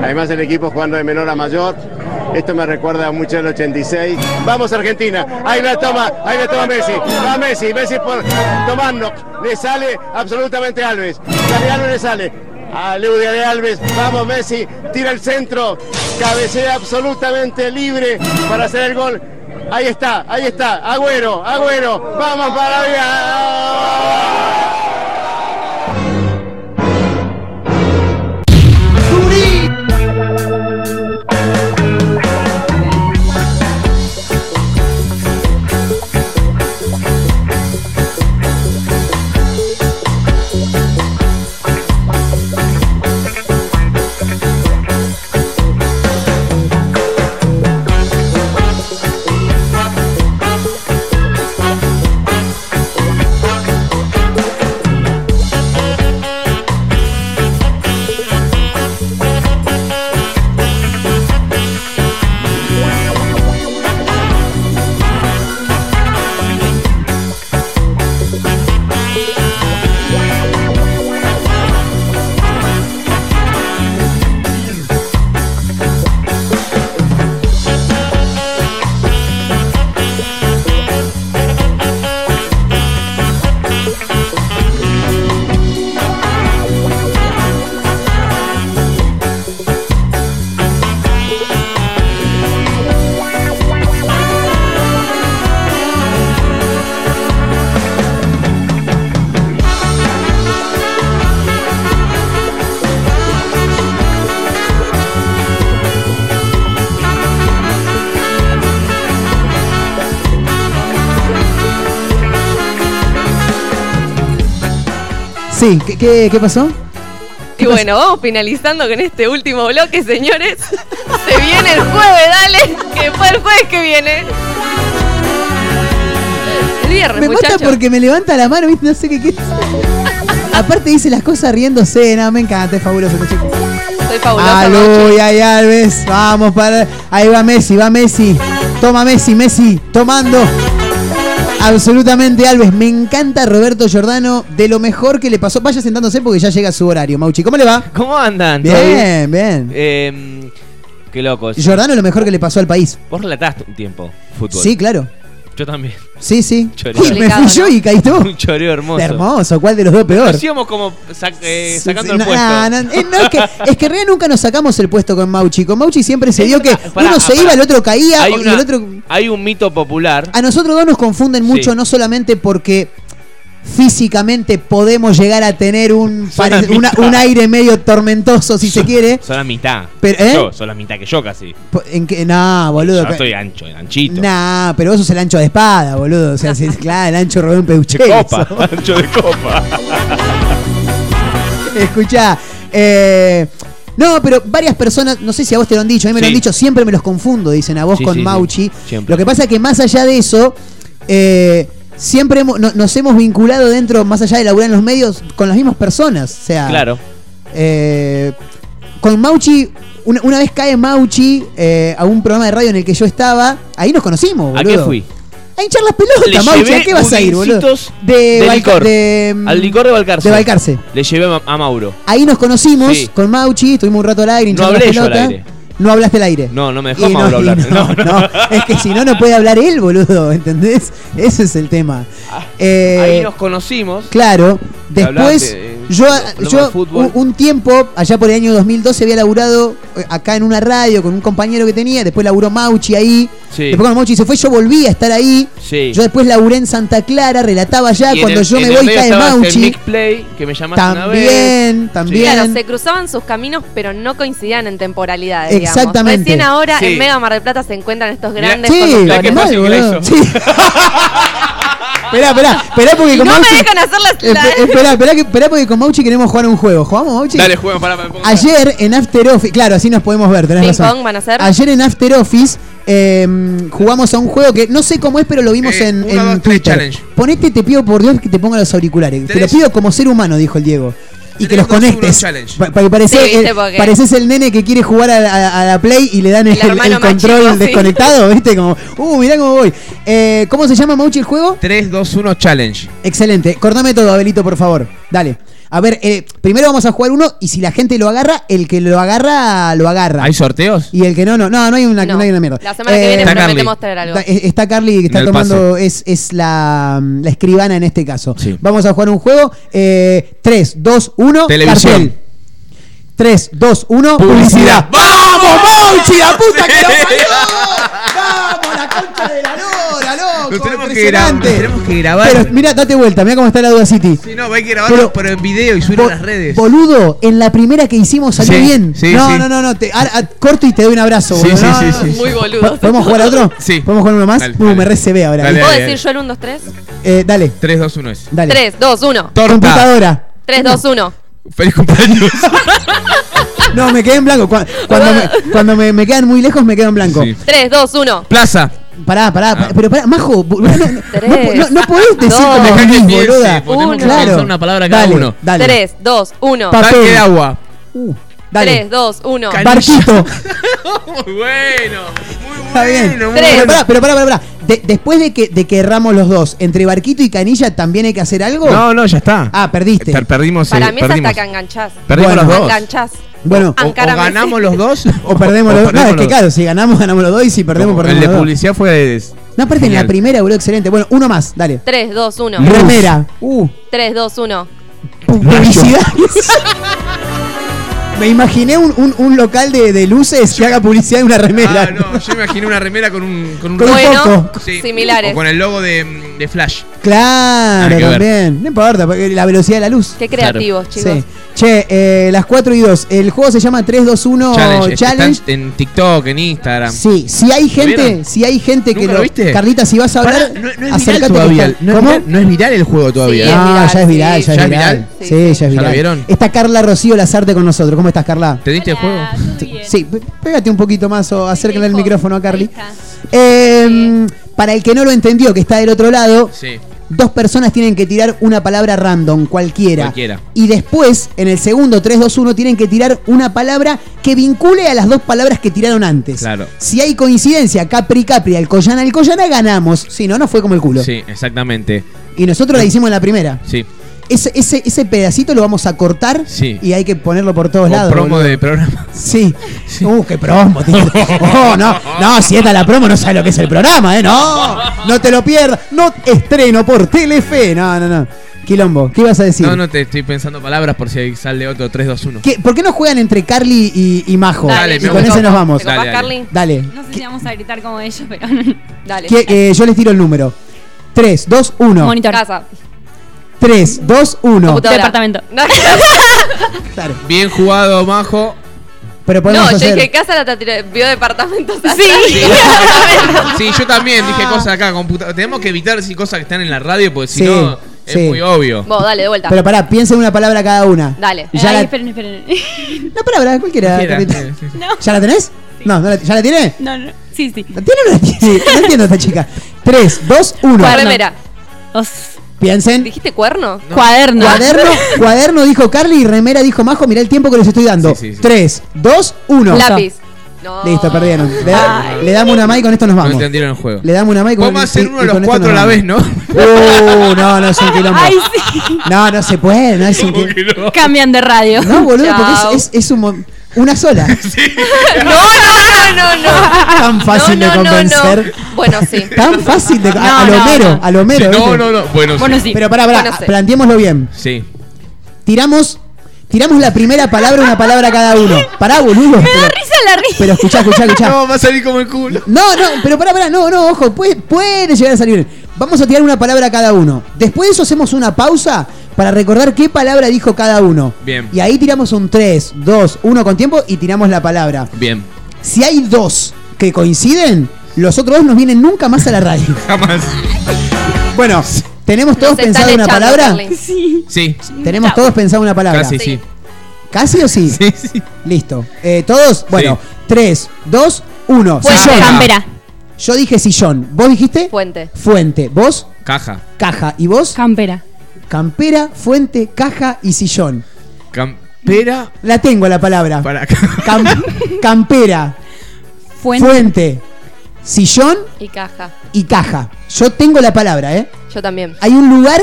Además el equipo jugando de menor a mayor. Esto me recuerda mucho al 86. Vamos Argentina. Ahí la toma, ahí la toma Messi. Va Messi, Messi por tomando. Le sale absolutamente Alves. Alves le sale. A Leudia de Alves. Vamos Messi. Tira el centro. Cabecea absolutamente libre para hacer el gol. Ahí está, ahí está. Agüero, Agüero. Vamos para allá. Sí, ¿qué, qué, qué pasó? Y bueno, vamos finalizando con este último bloque, señores. Se viene el jueves, dale. Que fue el jueves que viene. El viernes, Me mata muchachos. porque me levanta la mano, ¿viste? No sé qué qué. Aparte dice las cosas riéndose, no, me encanta, es fabuloso este chico. Soy. Aleluya, ay, Alves, vamos para. Ahí va Messi, va Messi. Toma Messi, Messi, tomando. Absolutamente, Alves. Me encanta Roberto Giordano. De lo mejor que le pasó. Vaya sentándose porque ya llega su horario, Mauchi. ¿Cómo le va? ¿Cómo andan? ¿Todo Bien, bien. Eh, qué locos. Giordano, lo mejor que le pasó al país. Vos relataste un tiempo fútbol. Sí, claro. Yo también. Sí, sí. Choreo. Y me fui yo y caí tú. Un choreo hermoso. Hermoso, ¿cuál de los dos peor? Nos íbamos como sac- eh, sacando Sí, el puesto. no, no, eh, no, es, que, es que en realidad nunca nos sacamos el puesto con Mauchi. Con Mauchi siempre se dio que Pará, uno se pará. iba, el otro caía Hay, y una- el otro. hay un mito popular. A nosotros dos nos confunden mucho, Sí. no solamente porque físicamente podemos llegar a tener un, pare- una- un aire medio tormentoso, si se quiere. Son la mitad. Pero, ¿eh? Yo, son la mitad que yo casi. En que, no, boludo. Yo estoy ancho, anchito. Nah, pero vos sos el ancho de espada, boludo. O sea, si- claro, el ancho Rubén De Peuchero. copa, ancho de copa. Escuchá, eh, no, pero varias personas, no sé si a vos te lo han dicho, a mí me lo han dicho, siempre me los confundo, dicen a vos Sí, con sí. Mauchi. Lo que pasa es que más allá de eso, eh, siempre hemos- no- nos hemos vinculado dentro, más allá de laburar en los medios, con las mismas personas. O sea, Claro. eh, con Mauchi, una, una vez cae Mauchi eh, a un programa de radio en el que yo estaba, ahí nos conocimos, ¿A boludo. qué fui? A hinchar las pelotas, Le Mauchi, ¿a qué vas a ir, boludo? De, de licor. de, Al licor de Balcarce. de Balcarce. Le llevé a, a Mauro. Ahí nos conocimos Sí. con Mauchi, estuvimos un rato al aire, No hinchando hablé las yo al pelotas. aire. No hablaste al aire. No, no me dejó hablar. no, No, es que si no, no puede hablar él, boludo, ¿entendés? Ese es el tema. Eh, Ah, Ahí nos conocimos. Claro, Hablaste, después eh, yo, yo un, un tiempo, allá por el año 2012, había laburado eh, acá en una radio con un compañero que tenía, después laburó Mauchi ahí. Sí. Después cuando Mauchi se fue, yo volví a estar ahí. Sí. Yo después laburé en Santa Clara, relataba allá, Y en cuando el- yo me el voy cae Mauchi. Mick Play, que me llamaste una vez. También, también. Claro, se cruzaban sus caminos, pero no coincidían en temporalidades. digamos. Exactamente. Recién ahora Sí. en Mega Mar del Plata se encuentran estos Mirá, grandes Sí, conductores. que mal, Esperá, esperá, esperá porque con no me Mauchi. dejan hacer las- la- Espe- Esperá, esperá, que- esperá porque con Mauchi queremos jugar un juego. ¿Jugamos, Mauchi? Dale, juega, pará, me pongo- Ayer en After Office, claro, así nos podemos ver, tenés Ping razón. pong van a hacer. Ayer en After Office eh, jugamos a un juego que no sé cómo es, pero lo vimos Eh, en, uno, en dos, tres, Twitter. challenge. Ponete, te pido por Dios que te ponga los auriculares. Te lo pido como ser humano, dijo el Diego. Y que los conectes. challenge. Pa- pa- parece, Sí, viste, porque- pareces el nene que quiere jugar a, a- a la Play y le dan el, El el control chico, sí. desconectado, ¿viste? Como, uh, mirá cómo voy. Eh, ¿Cómo se llama, Mauchi, el juego? 3, 2, 1, challenge. Excelente. Cortame todo, Abelito, por favor. Dale. A ver, eh, primero vamos a jugar uno y si la gente lo agarra, el que lo agarra, lo agarra. ¿Hay sorteos? Y el que no, no. No, no hay una, No. no hay una mierda. La semana que Eh, viene Está prometemos Carly. traer algo. Está, eh, está Carly que está tomando, es, es la, la escribana en este caso. Sí. Vamos a jugar un juego. Eh, 3, 2, 1. Televisión. Cartel. 3, 2, 1. Publicidad. ¡Vamos, Mauchi! ¡La puta que lo parió! ¡Vamos, la concha de la lora, loco! Nos tenemos que grabar, tenemos que grabar. Pero mira, date vuelta, mira cómo está la Duda City. Si no, hay que grabarlo, pero, en video y subirlo a las redes. Boludo, en la primera que hicimos salió Sí, bien. sí, no, sí. no, no, no, te- ahora, ah, corto y te doy un abrazo, Sí, boludo. sí, No, sí, no, sí, no. Muy boludo. ¿Podemos jugar a otro? Sí. ¿Podemos jugar uno más? Dale, Uh, dale. me recebé ahora. Dale, ¿Puedo dale, decir yo el 1, 2, 3? Eh, dale, 3, 2, 1 es. dale. 3, 2, 1. Torta. Computadora. 3, 2, 1. Feliz cumpleaños. No, me quedé en blanco. Cu- Cuando, me, cuando me, me quedan muy lejos, me quedo en blanco. Sí. 3, 2, 1. Plaza. Pará, pará, pará, pero pará, Majo, no, no, no, no, podés decir dos, como piense, boluda. tenemos que Uno. pensar una palabra cada dale, uno. Dale. 3, 2, 1. Pa- Tanque Papel. de agua. Uh, dale. 3, 2, 1. Can- Barquito. Muy bueno. Está bien. bueno. Pero bueno. pará, pero pará, pará. pará. De- después de que, de que erramos los dos, entre Barquito y Canilla, ¿también hay que hacer algo? No, no, ya está. Ah, perdiste. Per- perdimos. Para eh, mí es perdimos. hasta que enganchás. Perdimos Bueno. los dos. Enganchás. Bueno, O, o ganamos los dos. o perdemos los dos. No, es que claro, si ganamos, ganamos los dos y si perdemos, Como perdemos El de los dos. publicidad fue. No, aparte en la genial. primera, boludo, excelente. Bueno, uno más, dale. 3, 2, 1. Remera. Uh, 3, 2, 1. publicidad. Me imaginé un, un, un local de, de luces que haga publicidad de una remera. Ah, no, yo me imaginé una remera con un. Con un Con un Bueno, foco. Sí. similares. O con el logo de, de Flash. Claro, Nada que ver. también. No importa, porque la velocidad de la luz. Qué creativos, chicos. Sí. Che, eh, las 4 y 2. El juego se llama 3, 2, 1 Challenge. Challenge. Está en, TikTok, en Instagram. Sí, si hay ¿Lo gente, si hay gente que ¿Nunca lo viste? Carlita, si vas a Pará, hablar, no, no es viral acércate todavía. No es, ¿Cómo? viral, no es viral el juego todavía. Sí, es Ah, viral, ya es viral, sí. ya es ¿Ya es viral. viral? Sí, Sí, ya es ¿Ya lo viral. vieron? Está Carla Rocío Lazarte con nosotros. ¿Cómo estás, Carla? ¿Te diste el juego? Sí, pégate un poquito más o acércale el micrófono a Carly. Eh, para el que no lo entendió, que está del otro lado, Sí. Dos personas tienen que tirar una palabra random, cualquiera. Cualquiera. Y después, en el segundo 3, 2, 1, tienen que tirar una palabra que vincule a las dos palabras que tiraron antes. Claro. Si hay coincidencia, Capri, Capri, Alcoyana, Alcoyana, ganamos. Si no, no fue como el culo. Sí, exactamente. Y nosotros la hicimos en la primera. Sí. Ese, ese, ese pedacito lo vamos a cortar Sí. y hay que ponerlo por todos Con lados. promo boludo. de programa. Sí. Uh, qué promo. tío. Oh, no, no, si esta es la promo, no sabes lo que es el programa, ¿eh? No, no te lo pierdas. No estreno por Telefe. No, no, no. Quilombo, ¿qué ibas a decir? No, no, te estoy pensando palabras por si ahí sale otro 3, 2, 1. ¿Qué- ¿Por qué no juegan entre Carly y, y Majo? Dale, y me con ese nos vamos. ¿Te copás, Dale, dale. Carly? Dale. No sé si vamos a gritar como ellos, pero. Dale. Que- eh, yo les tiro el número. 3, 2, 1. Monitor. Casa. 3, 2, 1. Computadora. Departamento. Claro. Bien jugado, Majo. Pero podemos no yo hacer. dije casa la tiré- vio departamentos. Sí. Sí, yo también dije cosas acá. computa- Tenemos que evitar decir cosas que están en la radio porque si Sí, no es sí. muy obvio. Vos, dale, de vuelta. Pero pará, piensen una palabra cada una. Dale. Ya Ay, la- esperen, esperen. Una palabra, cualquiera. Sí, sí. No. ¿Ya la tenés? No, no la- ¿ya la tiene? No, no. Sí, sí. ¿La tiene o no la tiene? No entiendo a esta chica. 3, 2, 1. Remera. Os- Piensen. ¿Dijiste cuerno? Cuaderno. Cuaderno, cuaderno dijo Carly y remera dijo Majo. Mirá el tiempo que les estoy dando. Sí, sí, sí. 3, 2, 1. Lápiz. No. Listo, perdieron. Le, da- le damos una más y con esto nos No vamos. entendieron el juego. Le damos una y con Vamos a hacer uno de los cuatro a la vez. ¿no? Uh, no, no es un quilombo. Ay, sí. No, no se puede, no es un ¿Cómo quilombo. que no? Cambian de radio. No, boludo, Chao. porque es, es, es un una sola. No, no, no, no, no. Tan fácil No, no, de no, no. convencer. Bueno, sí. Tan fácil de. a, No, a lo no, mero, no. a lo mero. Sí, no, no, no. Bueno, Bueno, sí. sí. Pero pará, pará, Bueno, planteémoslo bien. Sí. Tiramos. Tiramos la primera palabra, una palabra cada uno. Pará, boludo. Me da Pero, risa la risa. pero escuchá, escuchá, escuchá. No, va a salir como el culo. No, no, pero pará, pará, no, no, ojo, puede, puede llegar a salir bien. Vamos a tirar una palabra cada uno. Después de eso hacemos una pausa para recordar qué palabra dijo cada uno. Bien. Y ahí tiramos un 3, 2, 1 con tiempo y tiramos la palabra. Bien. Si hay dos que coinciden, los otros dos no vienen nunca más a la radio. Jamás. Bueno, ¿tenemos todos Nos están pensado una echando, palabra? Sí. Sí. ¿Tenemos todos pensado una palabra? Casi, sí. ¿Casi o sí? Sí, sí. Listo. Eh, ¿Todos? Bueno, Sí. 3, 2, 1. Fuente. Sillón. Campera. Yo dije sillón. ¿Vos dijiste? Fuente. Fuente. ¿Vos? Caja. Caja. ¿Y vos? Campera. Campera, fuente, caja y sillón. Campera La tengo la palabra. para Cam- campera, Fuente. fuente, sillón Y caja. y caja. Yo tengo la palabra, ¿eh? Yo también. Hay un lugar.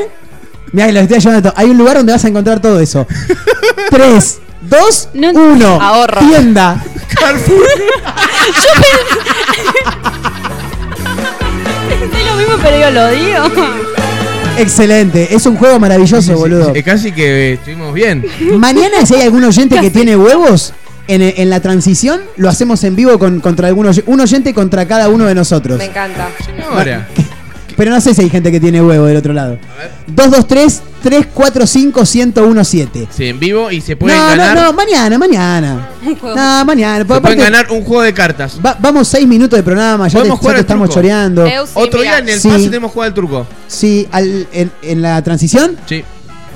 Mira, lo estoy todo. Hay un lugar donde vas a encontrar todo eso. 3, 2, No- 1. Ahorro. Tienda. Carrefour. Pensé lo mismo, pero yo lo digo. Excelente. Es un juego maravilloso, boludo. Eh, casi que eh, estuvimos bien. Mañana, si hay algún oyente que tiene huevos, en, en la transición lo hacemos en vivo con, contra algunos un oyente contra cada uno de nosotros. Me encanta. Ahora. Pero no sé si hay gente que tiene huevo del otro lado. 223 345 1017. Sí, en vivo y se pueden No, no, ganar. no, mañana, mañana. No, mañana. se pueden ganar un juego de cartas. va- vamos seis minutos de programa, ya te, ya te estamos truco. choreando. Sí, Otro mira. día en el Sí. pase tenemos que jugar al truco. Sí, al- en, en la transición. Sí.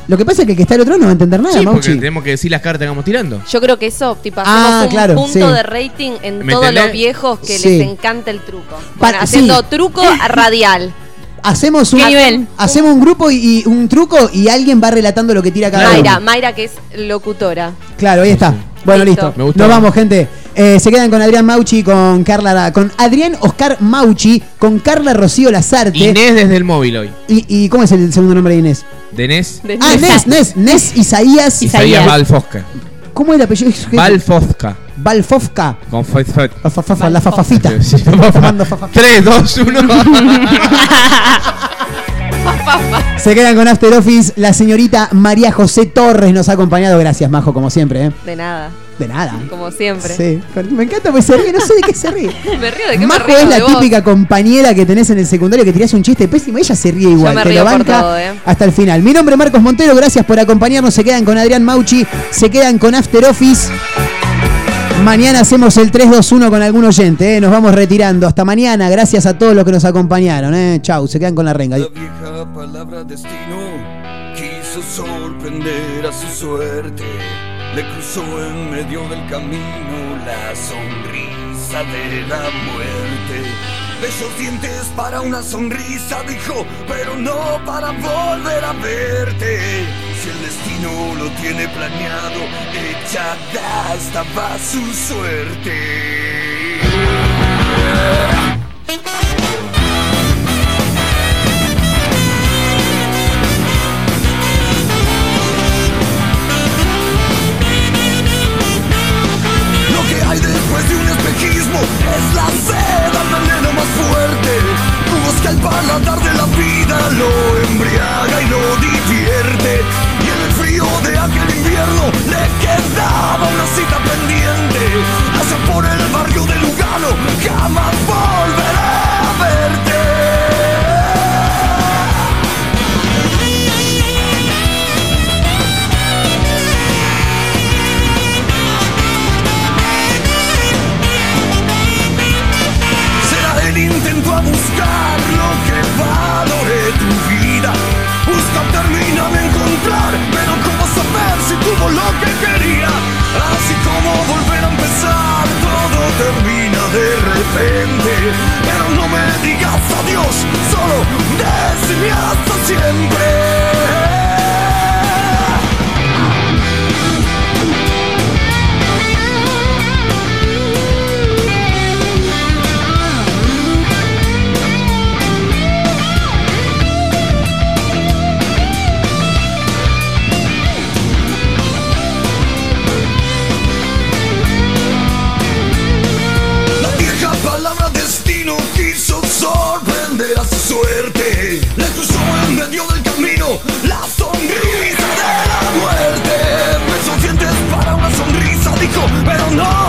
Lo que pasa es que el que está al otro lado no va a entender nada, Sí, porque tenemos que decir las cartas que vamos tirando. Yo creo que eso, tipo, Ah, hacemos un claro, punto sí. de rating en ¿Me todos entendés? los viejos que Sí. les encanta el truco. Pa- Bueno, haciendo sí. truco radial. Hacemos un, ¿Qué nivel? hacemos un grupo y, y un truco y alguien va relatando lo que tira cada Mayra, uno. Mayra que es locutora. Claro, ahí está. Bueno, Listo. listo. Me gustó. Nos vamos, gente. Eh, se quedan con Adrián Mauchi, con Carla, con Adrián Oscar Mauchi, con Carla Rocío Lazarte. Inés desde el móvil hoy. Y, y ¿cómo es el segundo nombre de Inés? De Nes. De Ah, Nes, Nes, Nes Isaías. Isaías Balfosca. ¿Cómo es el apellido? Balfosca. Balfofka. Con La fafafita. Sí. Fumando fa- fa- 3, 2, 1. Se quedan con After Office. La señorita María José Torres nos ha acompañado. Gracias, Majo, como siempre. ¿eh? De nada. De nada. Como siempre. Sí, me encanta porque se ríe, no sé de qué se ríe. Me río de qué me Majo río es la vos. típica compañera que tenés en el secundario que tirás un chiste pésimo, ella se ríe igual, me te río lo por banca todo, eh. hasta el final. Mi nombre es Marcos Montero, gracias por acompañarnos, se quedan con Adrián Mauchi, se quedan con After Office. Mañana hacemos el 3-2-1 con algún oyente, eh. nos vamos retirando. Hasta mañana, gracias a todos los que nos acompañaron. Eh. Chau, se quedan con la renga. La vieja palabra destino quiso sorprender a su suerte. Le cruzó en medio del camino la sonrisa de la muerte. Bellos dientes para una sonrisa, dijo, pero no para volver a verte. Si el destino lo tiene planeado, echada estaba su suerte. es la seda, veneno más fuerte. Busca el paladar de la vida, lo embriaga y lo divierte. Y en el frío de aquel invierno le quedaba una cita pendiente. Hacia por el barrio de Lugano, jamás volveré a verte. si tuvo lo que quería. Así como volver a empezar, todo termina de repente. Pero no me digas adiós, solo decime hasta siempre. pero no